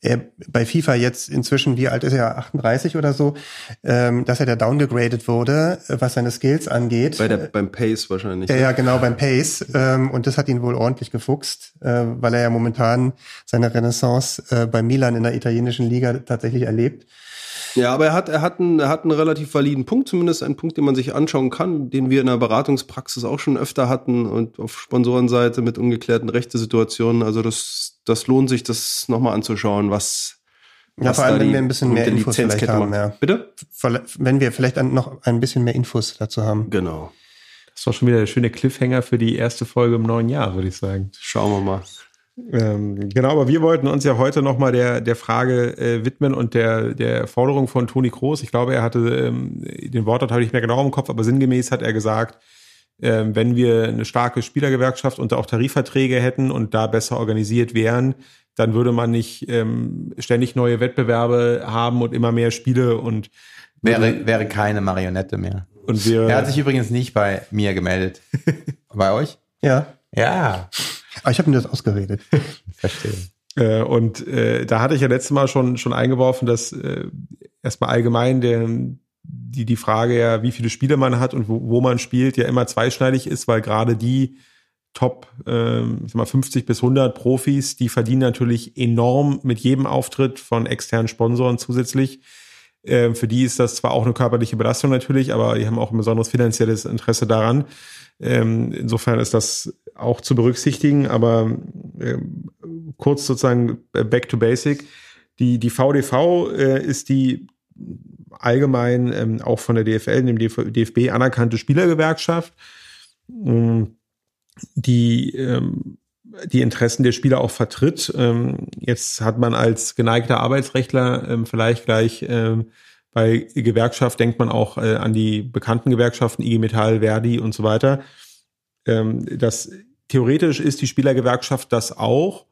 er bei FIFA jetzt inzwischen, wie alt ist er, 38 oder so, ähm, dass er da downgegradet wurde, was seine Skills angeht. Bei der, beim Pace wahrscheinlich. Ja, ja, genau, beim Pace. Ähm, und das hat ihn wohl ordentlich gefuchst, äh, weil er ja momentan seine Renaissance äh, bei Milan in der italienischen Liga tatsächlich erlebt. Ja, aber er hat, er hat einen, er hat einen relativ validen Punkt, zumindest einen Punkt, den man sich anschauen kann, den wir in der Beratungspraxis auch schon öfter hatten und auf Sponsorenseite mit ungeklärten Rechtesituationen. Also das, das lohnt sich, das nochmal anzuschauen, was, Ja, vor allem, wenn wir ein bisschen mehr Infos vielleicht haben. Ja. Bitte? Wenn wir vielleicht noch ein bisschen mehr Infos dazu haben. Genau. Das war schon wieder der schöne Cliffhanger für die erste Folge im neuen Jahr, würde ich sagen. Schauen wir mal. Ähm, genau, aber wir wollten uns ja heute nochmal der, der Frage äh, widmen und der, der Forderung von Toni Kroos. Ich glaube, er hatte ähm, den Wortlaut habe ich nicht mehr genau im Kopf, aber sinngemäß hat er gesagt, ähm, wenn wir eine starke Spielergewerkschaft und auch Tarifverträge hätten und da besser organisiert wären, dann würde man nicht ähm, ständig neue Wettbewerbe haben und immer mehr Spiele und Wäre, wäre keine Marionette mehr. und wir Er hat sich übrigens nicht bei mir gemeldet. bei euch? Ja. Ja. Aber ich habe mir das ausgeredet. Verstehe. Äh, und äh, da hatte ich ja letztes Mal schon, schon eingeworfen, dass äh, erstmal allgemein der, die, die Frage ja, wie viele Spiele man hat und wo, wo man spielt, ja immer zweischneidig ist, weil gerade die Top ähm, ich sag mal 50 bis 100 Profis, die verdienen natürlich enorm mit jedem Auftritt von externen Sponsoren zusätzlich. Ähm, für die ist das zwar auch eine körperliche Belastung natürlich, aber die haben auch ein besonderes finanzielles Interesse daran. Ähm, insofern ist das auch zu berücksichtigen, aber ähm, kurz sozusagen äh, back to basic. Die, die VDV äh, ist die allgemein ähm, auch von der DFL, dem DF DFB anerkannte Spielergewerkschaft, ähm, die ähm, die Interessen der Spieler auch vertritt. Ähm, jetzt hat man als geneigter Arbeitsrechtler ähm, vielleicht gleich ähm, bei Gewerkschaft denkt man auch äh, an die bekannten Gewerkschaften IG Metall, Verdi und so weiter. Ähm, das theoretisch ist die Spielergewerkschaft das auch.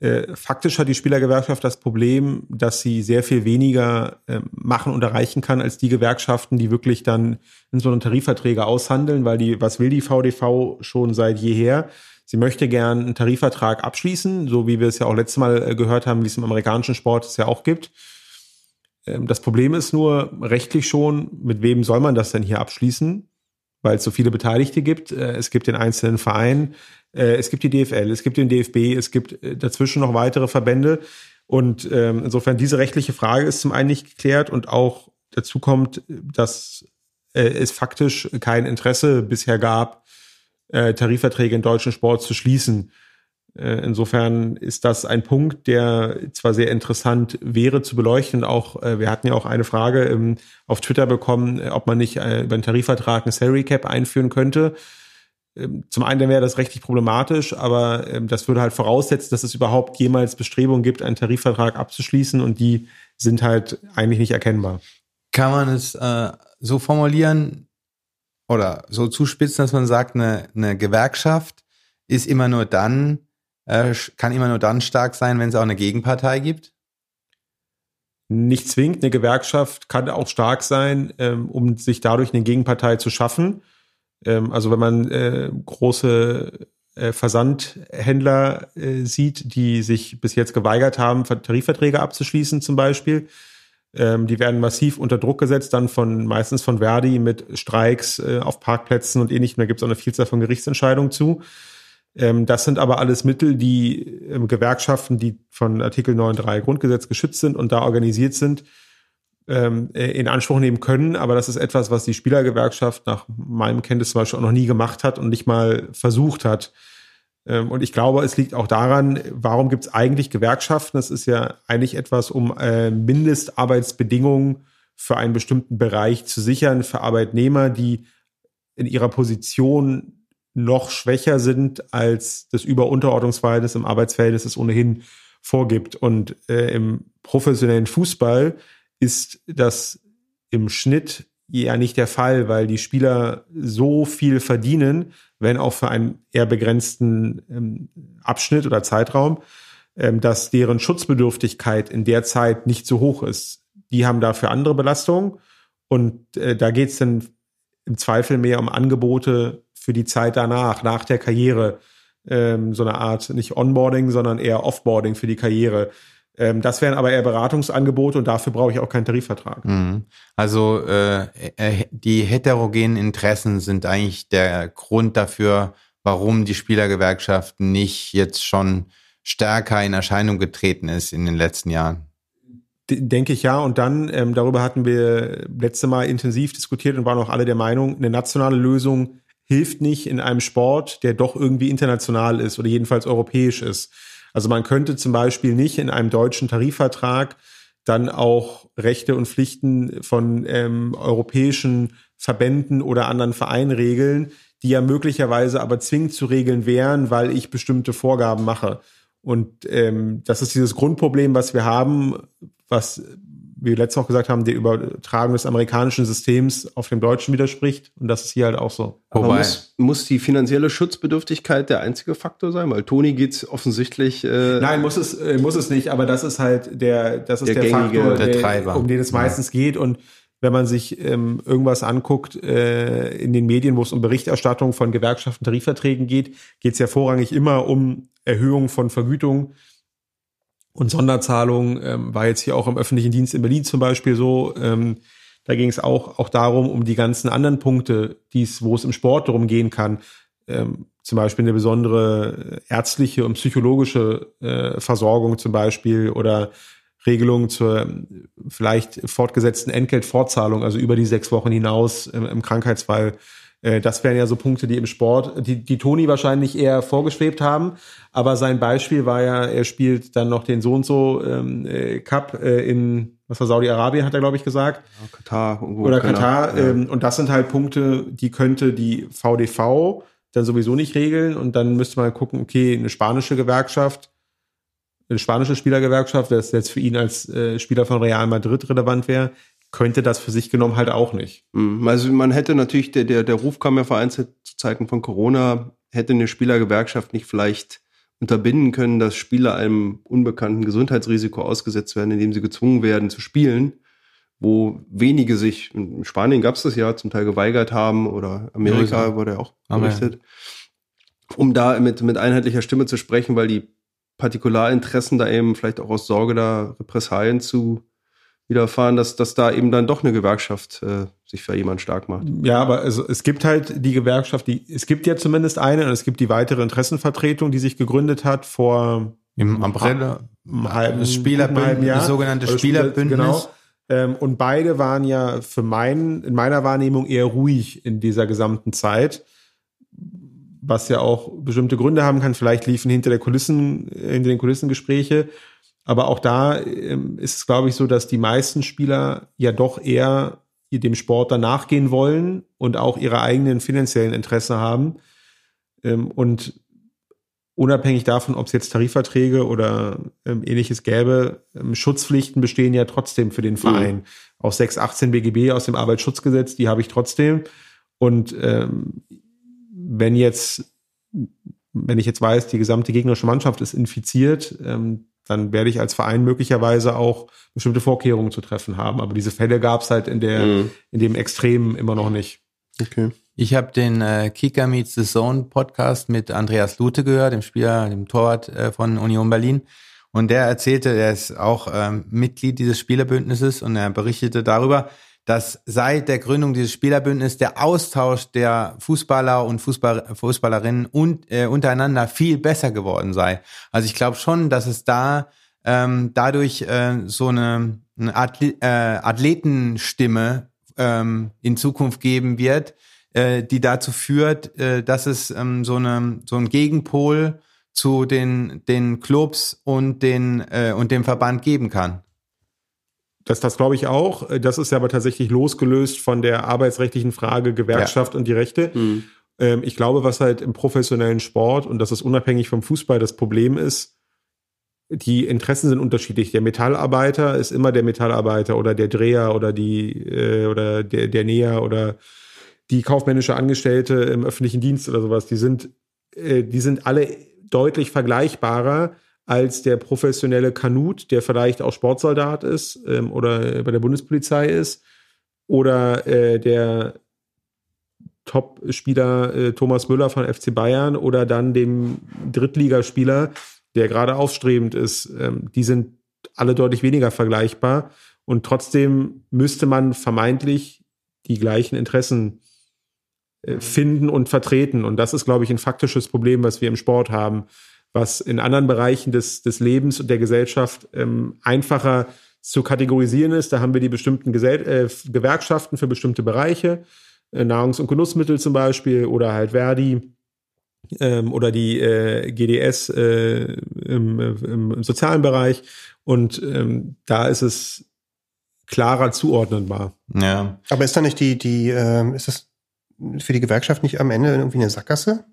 Äh, faktisch hat die Spielergewerkschaft das Problem, dass sie sehr viel weniger äh, machen und erreichen kann als die Gewerkschaften, die wirklich dann in so einen Tarifverträge aushandeln, weil die, was will die VDV schon seit jeher? Sie möchte gern einen Tarifvertrag abschließen, so wie wir es ja auch letztes Mal äh, gehört haben, wie es im amerikanischen Sport es ja auch gibt. Ähm, das Problem ist nur rechtlich schon, mit wem soll man das denn hier abschließen? Weil es so viele Beteiligte gibt. Äh, Es gibt den einzelnen Verein, äh, es gibt die DFL, es gibt den DFB, es gibt äh, dazwischen noch weitere Verbände. Und ähm, insofern diese rechtliche Frage ist zum einen nicht geklärt und auch dazu kommt, dass es faktisch kein Interesse bisher gab, Tarifverträge in deutschen Sport zu schließen. Äh, Insofern ist das ein Punkt, der zwar sehr interessant wäre zu beleuchten. Auch äh, wir hatten ja auch eine Frage ähm, auf Twitter bekommen, äh, ob man nicht über einen Tarifvertrag eine Salary Cap einführen könnte. Ähm, Zum einen wäre das rechtlich problematisch, aber ähm, das würde halt voraussetzen, dass es überhaupt jemals Bestrebungen gibt, einen Tarifvertrag abzuschließen und die sind halt eigentlich nicht erkennbar. Kann man es äh, so formulieren oder so zuspitzen, dass man sagt, eine, eine Gewerkschaft ist immer nur dann, äh, kann immer nur dann stark sein, wenn es auch eine Gegenpartei gibt? Nicht zwingend, eine Gewerkschaft kann auch stark sein, ähm, um sich dadurch eine Gegenpartei zu schaffen. Ähm, also wenn man äh, große äh, Versandhändler äh, sieht, die sich bis jetzt geweigert haben, Tarifverträge abzuschließen zum Beispiel, ähm, die werden massiv unter Druck gesetzt, dann von meistens von Verdi mit Streiks äh, auf Parkplätzen und ähnlichem. Da gibt es auch eine Vielzahl von Gerichtsentscheidungen zu. Ähm, das sind aber alles Mittel, die ähm, Gewerkschaften, die von Artikel 9.3 Grundgesetz geschützt sind und da organisiert sind, ähm, äh, in Anspruch nehmen können. Aber das ist etwas, was die Spielergewerkschaft nach meinem Kenntnis zum Beispiel auch noch nie gemacht hat und nicht mal versucht hat. Und ich glaube, es liegt auch daran, warum gibt es eigentlich Gewerkschaften? Das ist ja eigentlich etwas, um äh, Mindestarbeitsbedingungen für einen bestimmten Bereich zu sichern, für Arbeitnehmer, die in ihrer Position noch schwächer sind, als das Über-Unterordnungsverhältnis im Arbeitsverhältnis es ohnehin vorgibt. Und äh, im professionellen Fußball ist das im Schnitt ja nicht der Fall, weil die Spieler so viel verdienen, wenn auch für einen eher begrenzten ähm, Abschnitt oder Zeitraum, ähm, dass deren Schutzbedürftigkeit in der Zeit nicht so hoch ist. Die haben dafür andere Belastungen und äh, da geht es dann im Zweifel mehr um Angebote für die Zeit danach, nach der Karriere, ähm, so eine Art nicht Onboarding, sondern eher Offboarding für die Karriere. Ähm, das wären aber eher Beratungsangebote und dafür brauche ich auch keinen Tarifvertrag. Mhm. Also äh, äh, die heterogenen Interessen sind eigentlich der Grund dafür, warum die Spielergewerkschaft nicht jetzt schon stärker in Erscheinung getreten ist in den letzten Jahren. Denke ich ja. Und dann, ähm, darüber hatten wir letzte Mal intensiv diskutiert und waren auch alle der Meinung, eine nationale Lösung hilft nicht in einem Sport, der doch irgendwie international ist oder jedenfalls europäisch ist. Also man könnte zum Beispiel nicht in einem deutschen Tarifvertrag dann auch Rechte und Pflichten von ähm, europäischen Verbänden oder anderen Vereinen regeln, die ja möglicherweise aber zwingend zu regeln wären, weil ich bestimmte Vorgaben mache. Und ähm, das ist dieses Grundproblem, was wir haben, was wir letztes auch gesagt haben, die Übertragung des amerikanischen Systems auf dem deutschen widerspricht. Und das ist hier halt auch so. Aber muss, muss die finanzielle Schutzbedürftigkeit der einzige Faktor sein? Weil Toni geht's offensichtlich. Äh, Nein, muss es, äh, muss es nicht, aber das ist halt der, das ist der, der gängige, Faktor, der, Treiber. um den es meistens ja. geht. Und wenn man sich ähm, irgendwas anguckt äh, in den Medien, wo es um Berichterstattung von Gewerkschaften, Tarifverträgen geht, geht es ja vorrangig immer um Erhöhung von Vergütung und Sonderzahlungen. Ähm, war jetzt hier auch im öffentlichen Dienst in Berlin zum Beispiel so. Ähm, da ging es auch, auch darum, um die ganzen anderen Punkte, die's, wo es im Sport darum gehen kann. Ähm, zum Beispiel eine besondere ärztliche und psychologische äh, Versorgung zum Beispiel oder Regelungen zur vielleicht fortgesetzten Entgeltfortzahlung, also über die sechs Wochen hinaus im, im Krankheitsfall. Äh, das wären ja so Punkte, die im Sport, die, die Toni wahrscheinlich eher vorgeschwebt haben. Aber sein Beispiel war ja, er spielt dann noch den so und so ähm, äh, Cup äh, in, was war Saudi-Arabien, hat er, glaube ich, gesagt. Ja, Katar. Irgendwo, Oder Katar. Ähm, und das sind halt Punkte, die könnte die VDV dann sowieso nicht regeln. Und dann müsste man gucken, okay, eine spanische Gewerkschaft eine spanische Spielergewerkschaft, das jetzt für ihn als äh, Spieler von Real Madrid relevant wäre, könnte das für sich genommen halt auch nicht. Mhm. Also man hätte natürlich, der, der, der Ruf kam ja vereinzelt zu Zeiten von Corona, hätte eine Spielergewerkschaft nicht vielleicht unterbinden können, dass Spieler einem unbekannten Gesundheitsrisiko ausgesetzt werden, indem sie gezwungen werden zu spielen, wo wenige sich, in Spanien gab es das ja, zum Teil geweigert haben oder Amerika ja, wurde ja auch berichtet, um da mit, mit einheitlicher Stimme zu sprechen, weil die Partikularinteressen da eben vielleicht auch aus Sorge da Repressalien zu widerfahren, dass, dass da eben dann doch eine Gewerkschaft äh, sich für jemanden stark macht. Ja, aber also, es gibt halt die Gewerkschaft, die es gibt ja zumindest eine und es gibt die weitere Interessenvertretung, die sich gegründet hat vor im April, im halben, Spielerbündnis, Jahr, das sogenannte Spielerbündnis. Genau. Ähm, und beide waren ja für mein, in meiner Wahrnehmung eher ruhig in dieser gesamten Zeit was ja auch bestimmte Gründe haben kann. Vielleicht liefen hinter der Kulissen, hinter den Kulissen Gespräche. Aber auch da ähm, ist es, glaube ich, so, dass die meisten Spieler ja doch eher dem Sport danach gehen wollen und auch ihre eigenen finanziellen Interessen haben. Ähm, und unabhängig davon, ob es jetzt Tarifverträge oder ähm, ähnliches gäbe, Schutzpflichten bestehen ja trotzdem für den Verein. Mhm. Aus 618 BGB aus dem Arbeitsschutzgesetz, die habe ich trotzdem. Und ähm, wenn jetzt, wenn ich jetzt weiß, die gesamte gegnerische Mannschaft ist infiziert, ähm, dann werde ich als Verein möglicherweise auch bestimmte Vorkehrungen zu treffen haben. Aber diese Fälle gab es halt in der, mhm. in dem Extremen immer noch nicht. Okay. Ich habe den äh, Kicker Meets the Zone Podcast mit Andreas Lute gehört, dem Spieler, dem Torwart äh, von Union Berlin. Und der erzählte, er ist auch ähm, Mitglied dieses Spielerbündnisses und er berichtete darüber, dass seit der Gründung dieses Spielerbündnisses der Austausch der Fußballer und Fußball, Fußballerinnen und, äh, untereinander viel besser geworden sei. Also ich glaube schon, dass es da ähm, dadurch äh, so eine, eine Atle äh, Athletenstimme ähm, in Zukunft geben wird, äh, die dazu führt, äh, dass es ähm, so, eine, so ein Gegenpol zu den, den Clubs und, den, äh, und dem Verband geben kann. Das, das glaube ich auch. Das ist ja aber tatsächlich losgelöst von der arbeitsrechtlichen Frage Gewerkschaft ja. und die Rechte. Mhm. Ähm, ich glaube, was halt im professionellen Sport, und das ist unabhängig vom Fußball das Problem ist, die Interessen sind unterschiedlich. Der Metallarbeiter ist immer der Metallarbeiter oder der Dreher oder die äh, oder der, der Näher oder die kaufmännische Angestellte im öffentlichen Dienst oder sowas. Die sind, äh, die sind alle deutlich vergleichbarer als der professionelle Kanut, der vielleicht auch Sportsoldat ist ähm, oder bei der Bundespolizei ist, oder äh, der Top-Spieler äh, Thomas Müller von FC Bayern oder dann dem Drittligaspieler, der gerade aufstrebend ist. Ähm, die sind alle deutlich weniger vergleichbar. Und trotzdem müsste man vermeintlich die gleichen Interessen äh, finden und vertreten. Und das ist, glaube ich, ein faktisches Problem, was wir im Sport haben, was in anderen Bereichen des, des Lebens und der Gesellschaft ähm, einfacher zu kategorisieren ist. Da haben wir die bestimmten Gesell äh, Gewerkschaften für bestimmte Bereiche, äh, Nahrungs- und Genussmittel zum Beispiel oder halt Verdi ähm, oder die äh, GDS äh, im, im, im sozialen Bereich. Und ähm, da ist es klarer zuordnenbar. Ja. Aber ist da nicht die, die, ähm, ist das für die Gewerkschaft nicht am Ende irgendwie eine Sackgasse?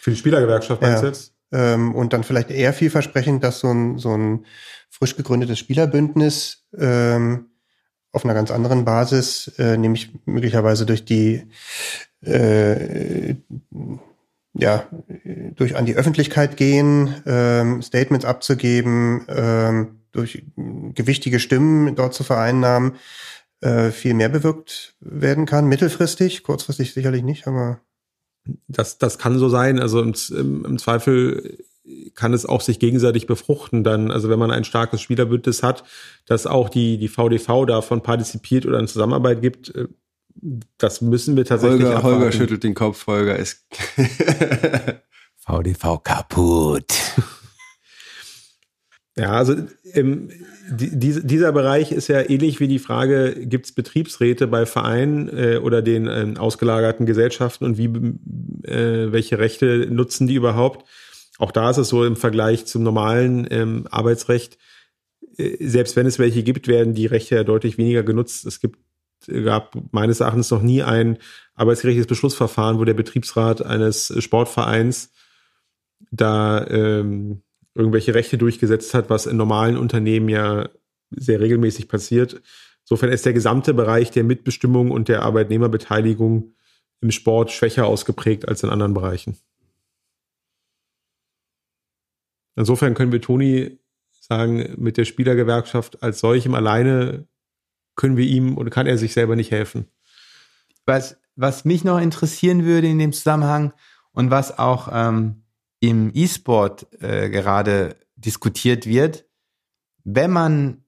Für die Spielergewerkschaft meinst Ja. du jetzt? Ähm, und dann vielleicht eher vielversprechend, dass so ein, so ein frisch gegründetes Spielerbündnis ähm, auf einer ganz anderen Basis, äh, nämlich möglicherweise durch die äh, ja, durch an die Öffentlichkeit gehen, ähm, Statements abzugeben, ähm, durch gewichtige Stimmen dort zu vereinnahmen, äh, viel mehr bewirkt werden kann, mittelfristig, kurzfristig sicherlich nicht, aber Das, das kann so sein. Also im, im, im Zweifel kann es auch sich gegenseitig befruchten dann. Also wenn man ein starkes Spielerbündnis hat, dass auch die, die VDV davon partizipiert oder in Zusammenarbeit gibt, äh, das müssen wir tatsächlich Holger, Holger schüttelt den Kopf, Holger ist. VDV kaputt. Ja, also ähm, die, diese, dieser Bereich ist ja ähnlich wie die Frage, gibt es Betriebsräte bei Vereinen äh, oder den ähm, ausgelagerten Gesellschaften und wie äh, welche Rechte nutzen die überhaupt? Auch da ist es so im Vergleich zum normalen ähm, Arbeitsrecht, äh, selbst wenn es welche gibt, werden die Rechte ja deutlich weniger genutzt. Es gibt gab meines Erachtens noch nie ein arbeitsgerichtliches Beschlussverfahren, wo der Betriebsrat eines Sportvereins da ähm, irgendwelche Rechte durchgesetzt hat, was in normalen Unternehmen ja sehr regelmäßig passiert. Insofern ist der gesamte Bereich der Mitbestimmung und der Arbeitnehmerbeteiligung im Sport schwächer ausgeprägt als in anderen Bereichen. Insofern können wir Toni sagen, mit der Spielergewerkschaft als solchem alleine können wir ihm oder kann er sich selber nicht helfen. Was, was mich noch interessieren würde in dem Zusammenhang und was auch ähm, im E-Sport äh, gerade diskutiert wird, wenn man,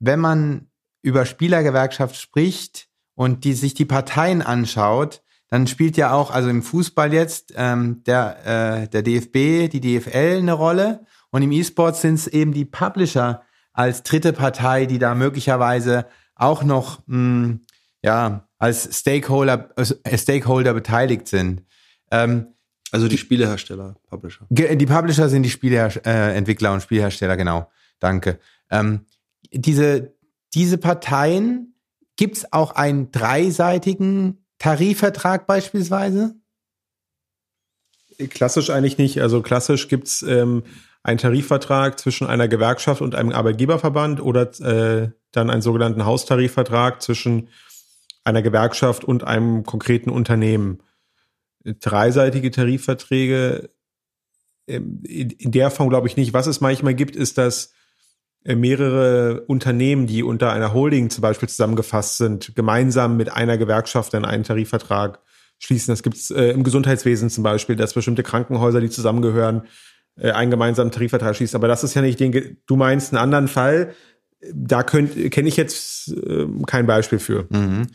wenn man über Spielergewerkschaft spricht und die, sich die Parteien anschaut, dann spielt ja auch, also im Fußball jetzt, ähm, der, äh, der DFB, die DFL eine Rolle und im E-Sport sind es eben die Publisher als dritte Partei, die da möglicherweise auch noch mh, ja, als Stakeholder, äh, Stakeholder beteiligt sind. Ähm, Also die Spielehersteller, Publisher. Die Publisher sind die Spieleentwickler äh, Entwickler und Spielhersteller, genau. Danke. Ähm, diese, diese Parteien, gibt's auch einen dreiseitigen Tarifvertrag beispielsweise? Klassisch eigentlich nicht. Also klassisch gibt's ähm, einen Tarifvertrag zwischen einer Gewerkschaft und einem Arbeitgeberverband oder äh, dann einen sogenannten Haustarifvertrag zwischen einer Gewerkschaft und einem konkreten Unternehmen. Dreiseitige Tarifverträge ähm, in, der Form glaube ich nicht. Was es manchmal gibt, ist, dass äh, mehrere Unternehmen, die unter einer Holding zum Beispiel zusammengefasst sind, gemeinsam mit einer Gewerkschaft dann einen Tarifvertrag schließen. Das gibt es äh, im Gesundheitswesen zum Beispiel, dass bestimmte Krankenhäuser, die zusammengehören, äh, einen gemeinsamen Tarifvertrag schließen. Aber das ist ja nicht den, du meinst einen anderen Fall. Da kenne ich jetzt äh, kein Beispiel für. Mhm.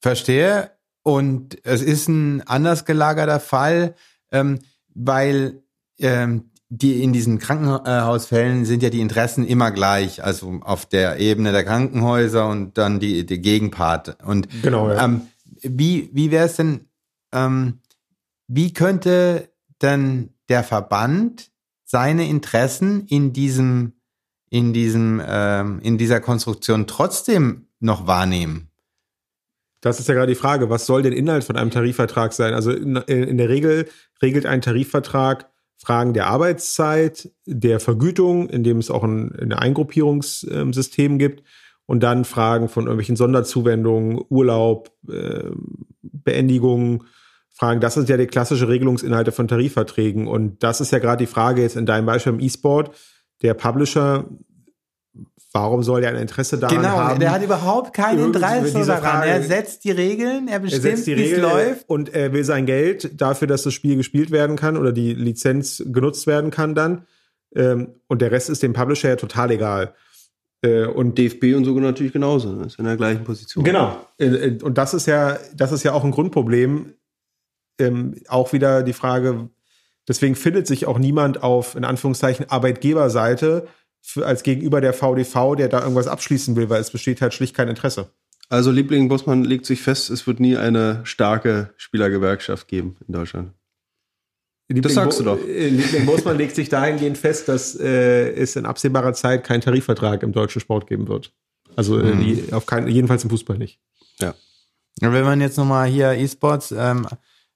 Verstehe. Und es ist ein anders gelagerter Fall, ähm, weil ähm, die in diesen Krankenhausfällen sind ja die Interessen immer gleich, also auf der Ebene der Krankenhäuser und dann die, die Gegenpart. Und Genau, ja. ähm, wie, wie wäre es denn, ähm, wie könnte denn der Verband seine Interessen in diesem, in diesem, ähm, in dieser Konstruktion trotzdem noch wahrnehmen? Das ist ja gerade die Frage, was soll denn Inhalt von einem Tarifvertrag sein? Also in, in der Regel regelt ein Tarifvertrag Fragen der Arbeitszeit, der Vergütung, in dem es auch ein, ein Eingruppierungssystem gibt und dann Fragen von irgendwelchen Sonderzuwendungen, Urlaub, äh, Beendigung, Fragen. Das sind ja die klassische Regelungsinhalte von Tarifverträgen. Und das ist ja gerade die Frage jetzt in deinem Beispiel im E-Sport. Der Publisher, warum soll der ein Interesse daran Genau, haben? der hat überhaupt kein irgendwie Interesse daran. Frage- Er setzt die Regeln, er er bestimmt, setzt die wie es läuft. und er will sein Geld dafür, dass das Spiel gespielt werden kann oder die Lizenz genutzt werden kann dann. Ähm, und der Rest ist dem Publisher ja total egal. Äh, und DFB und so natürlich genauso, ne? ist in der gleichen Position. Genau. Äh, äh, Und das ist ja, das ist ja auch ein Grundproblem. Ähm, auch wieder die Frage, deswegen findet sich auch niemand auf, in Anführungszeichen, Arbeitgeberseite für, als gegenüber der VDV, der da irgendwas abschließen will, weil es besteht halt schlicht kein Interesse. Also Liebling Bossmann legt sich fest, es wird nie eine starke Spielergewerkschaft geben in Deutschland. Liebling sagst du Bo- doch. äh, Liebling Bosman legt sich dahingehend fest, dass äh, es in absehbarer Zeit keinen Tarifvertrag im deutschen Sport geben wird. Also äh, Mhm. die, auf keinen, jedenfalls im Fußball nicht. Ja, Wenn man jetzt nochmal hier E-Sports ähm,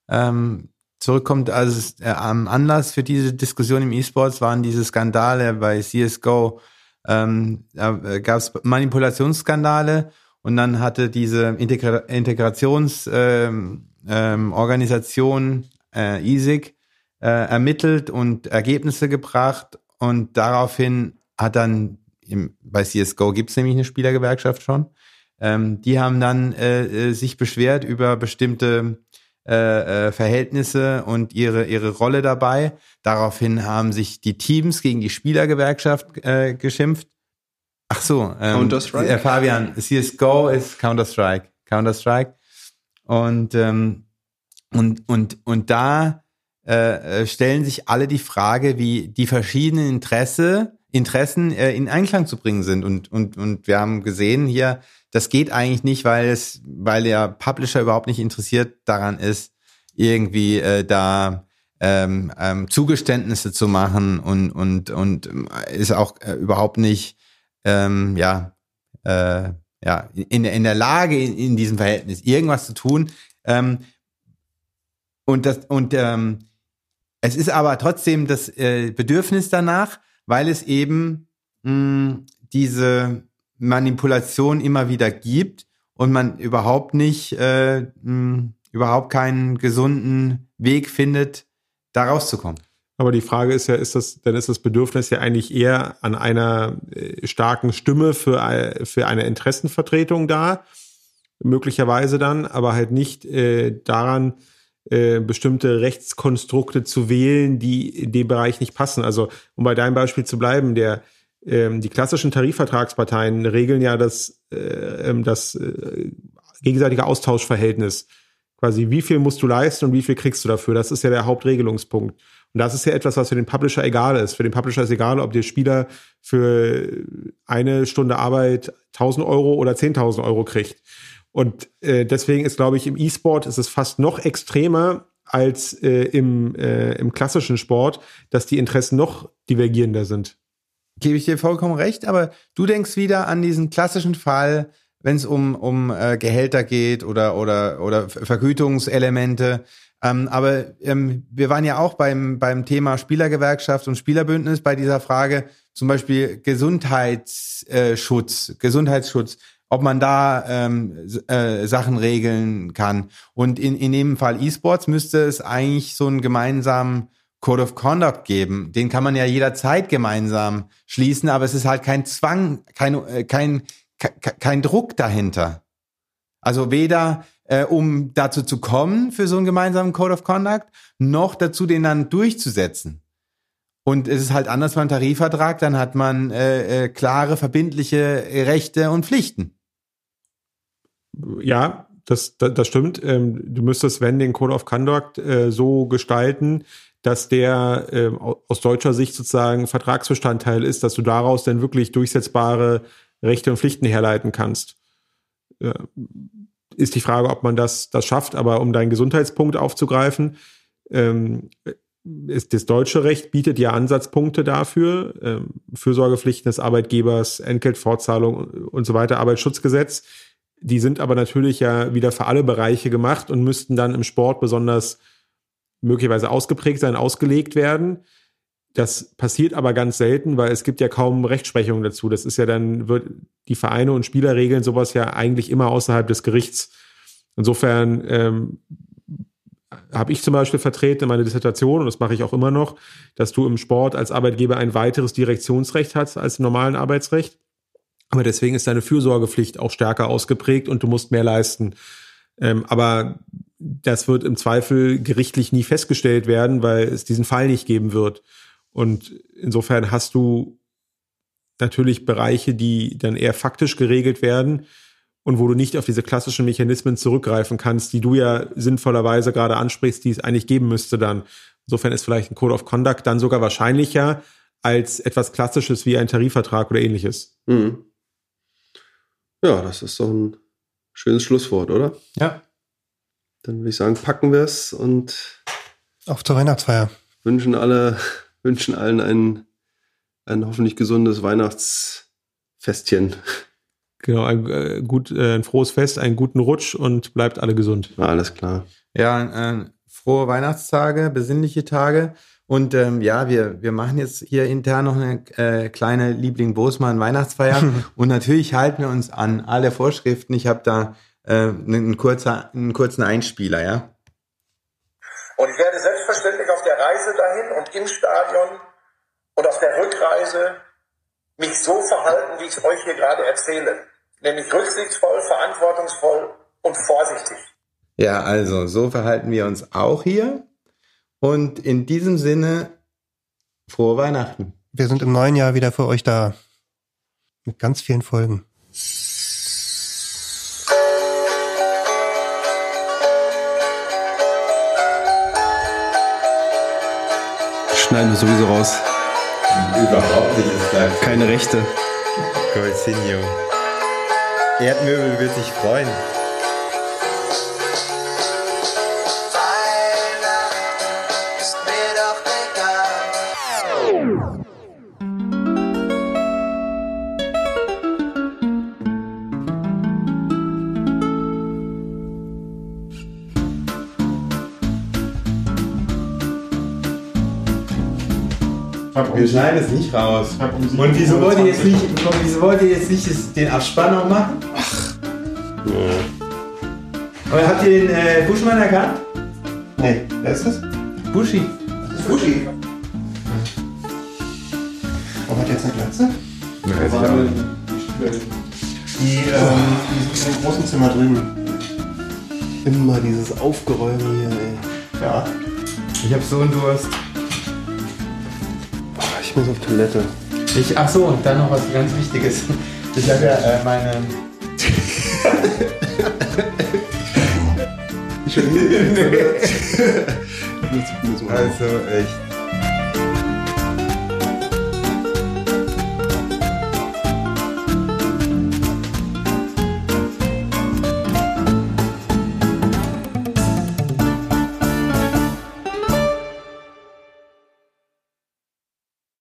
ähm, zurückkommt, also äh, am Anlass für diese Diskussion im E-Sports waren diese Skandale bei CSGO. Ähm, da gab es Manipulationsskandale und dann hatte diese Integra Integrationsorganisation ähm, ähm, äh, ISIC äh, ermittelt und Ergebnisse gebracht und daraufhin hat dann im, bei CSGO gibt es nämlich eine Spielergewerkschaft schon. Ähm, die haben dann äh, äh, sich beschwert über bestimmte äh, äh, Verhältnisse und ihre ihre Rolle dabei. Daraufhin haben sich die Teams gegen die Spielergewerkschaft äh, geschimpft. Ach so, ähm, Counter-Strike? Äh, Fabian, CS:GO ist Counter Strike, Counter Strike und ähm, und und und da äh, äh, stellen sich alle die Frage, wie die verschiedenen Interesse, Interessen äh, in Einklang zu bringen sind. Und, und, und wir haben gesehen hier, das geht eigentlich nicht, weil es, weil der Publisher überhaupt nicht interessiert daran ist, irgendwie äh, da ähm, ähm, Zugeständnisse zu machen und, und, und ähm, ist auch äh, überhaupt nicht ähm, ja, äh, ja, in, in der Lage, in, in diesem Verhältnis irgendwas zu tun. Ähm, und das, und ähm, es ist aber trotzdem das äh, Bedürfnis danach, weil es eben mh, diese Manipulation immer wieder gibt und man überhaupt nicht, äh, mh, überhaupt keinen gesunden Weg findet, da rauszukommen. Aber die Frage ist ja, ist das, dann ist das Bedürfnis ja eigentlich eher an einer äh, starken Stimme für, ein- für eine Interessenvertretung da, möglicherweise dann, aber halt nicht äh, daran, äh, bestimmte Rechtskonstrukte zu wählen, die in dem Bereich nicht passen. Also, um bei deinem Beispiel zu bleiben, der ähm, die klassischen Tarifvertragsparteien regeln ja das, äh, ähm, das äh, gegenseitige Austauschverhältnis. Quasi, wie viel musst du leisten und wie viel kriegst du dafür? Das ist ja der Hauptregelungspunkt. Und das ist ja etwas, was für den Publisher egal ist. Für den Publisher ist egal, ob der Spieler für eine Stunde Arbeit 1000 Euro oder 10.000 Euro kriegt. Und äh, deswegen ist, glaube ich, im E-Sport ist es fast noch extremer als äh, im, äh, im klassischen Sport, dass die Interessen noch divergierender sind. Gebe ich dir vollkommen recht, aber du denkst wieder an diesen klassischen Fall, wenn es um, um äh, Gehälter geht oder, oder, oder Vergütungselemente. Ähm, aber ähm, wir waren ja auch beim, beim Thema Spielergewerkschaft und Spielerbündnis bei dieser Frage, zum Beispiel Gesundheitsschutz, Gesundheitsschutz, ob man da ähm, äh, Sachen regeln kann. Und in, in dem Fall E-Sports müsste es eigentlich so einen gemeinsamen Code of Conduct geben. Den kann man ja jederzeit gemeinsam schließen, aber es ist halt kein Zwang, kein, äh, kein, ke- kein Druck dahinter. Also weder äh, um dazu zu kommen für so einen gemeinsamen Code of Conduct, noch dazu den dann durchzusetzen. Und es ist halt anders beim Tarifvertrag, dann hat man äh, äh, klare, verbindliche Rechte und Pflichten. Ja, das, das, das stimmt. Ähm, du müsstest, wenn den Code of Conduct äh, so gestalten, dass der au- aus deutscher Sicht sozusagen Vertragsbestandteil ist, dass du daraus dann wirklich durchsetzbare Rechte und Pflichten herleiten kannst. Äh, ist die Frage, ob man das, das schafft, aber um deinen Gesundheitspunkt aufzugreifen, ähm, ist das deutsche Recht bietet ja Ansatzpunkte dafür, ähm, Fürsorgepflichten des Arbeitgebers, Entgeltfortzahlung und so weiter, Arbeitsschutzgesetz. Die sind aber natürlich ja wieder für alle Bereiche gemacht und müssten dann im Sport besonders möglicherweise ausgeprägt sein, ausgelegt werden. Das passiert aber ganz selten, weil es gibt ja kaum Rechtsprechung dazu. Das ist ja dann, wird die Vereine und Spieler regeln sowas ja eigentlich immer außerhalb des Gerichts. Insofern ähm, habe ich zum Beispiel vertreten in meiner Dissertation, und das mache ich auch immer noch, dass du im Sport als Arbeitgeber ein weiteres Direktionsrecht hast als im normalen Arbeitsrecht. Aber deswegen ist deine Fürsorgepflicht auch stärker ausgeprägt und du musst mehr leisten. Ähm, aber das wird im Zweifel gerichtlich nie festgestellt werden, weil es diesen Fall nicht geben wird. Und insofern hast du natürlich Bereiche, die dann eher faktisch geregelt werden und wo du nicht auf diese klassischen Mechanismen zurückgreifen kannst, die du ja sinnvollerweise gerade ansprichst, die es eigentlich geben müsste dann. Insofern ist vielleicht ein Code of Conduct dann sogar wahrscheinlicher als etwas Klassisches wie ein Tarifvertrag oder ähnliches. Mhm. Ja, das ist so ein schönes Schlusswort, oder? Ja. Dann würde ich sagen, packen wir es und Auf zur Weihnachtsfeier. wünschen alle, wünschen allen ein, ein hoffentlich gesundes Weihnachtsfestchen. Genau, ein, äh, gut, äh, ein frohes Fest, einen guten Rutsch und bleibt alle gesund. Na, alles klar. Ja, äh, frohe Weihnachtstage, besinnliche Tage. Und ähm, ja, wir, wir machen jetzt hier intern noch eine äh, kleine Liebling Bosmann Weihnachtsfeier. und natürlich halten wir uns an alle Vorschriften. Ich habe da äh, einen, kurzer, einen kurzen Einspieler, ja. Und ich werde selbstverständlich auf der Reise dahin und im Stadion und auf der Rückreise mich so verhalten, wie ich es euch hier gerade erzähle. Nämlich rücksichtsvoll, verantwortungsvoll und vorsichtig. Ja, also so verhalten wir uns auch hier. Und in diesem Sinne, frohe Weihnachten. Wir sind im neuen Jahr wieder für euch da. Mit ganz vielen Folgen. Schneiden wir sowieso raus. Überhaupt nicht, es bleibt Keine Rechte. Golzinho. Erdmöbel wird sich freuen. Wir schneiden es nicht raus. Und wieso wollt ihr jetzt nicht, wieso wollt ihr jetzt nicht das, den Abspann noch machen? Ach. Aber habt ihr den äh, Buschmann erkannt? Nee, wer ist das? Buschi. Buschi. Oh, hat der jetzt eine Glatze? Die, ähm, die sind im großen Zimmer drüben. Immer dieses Aufgeräume hier, ey. Ja. Ich hab so einen Durst. Ich muss auf Toilette. Ich, ach so, und dann noch was ganz Wichtiges. Ich habe ja äh, meine. Ich schon also echt.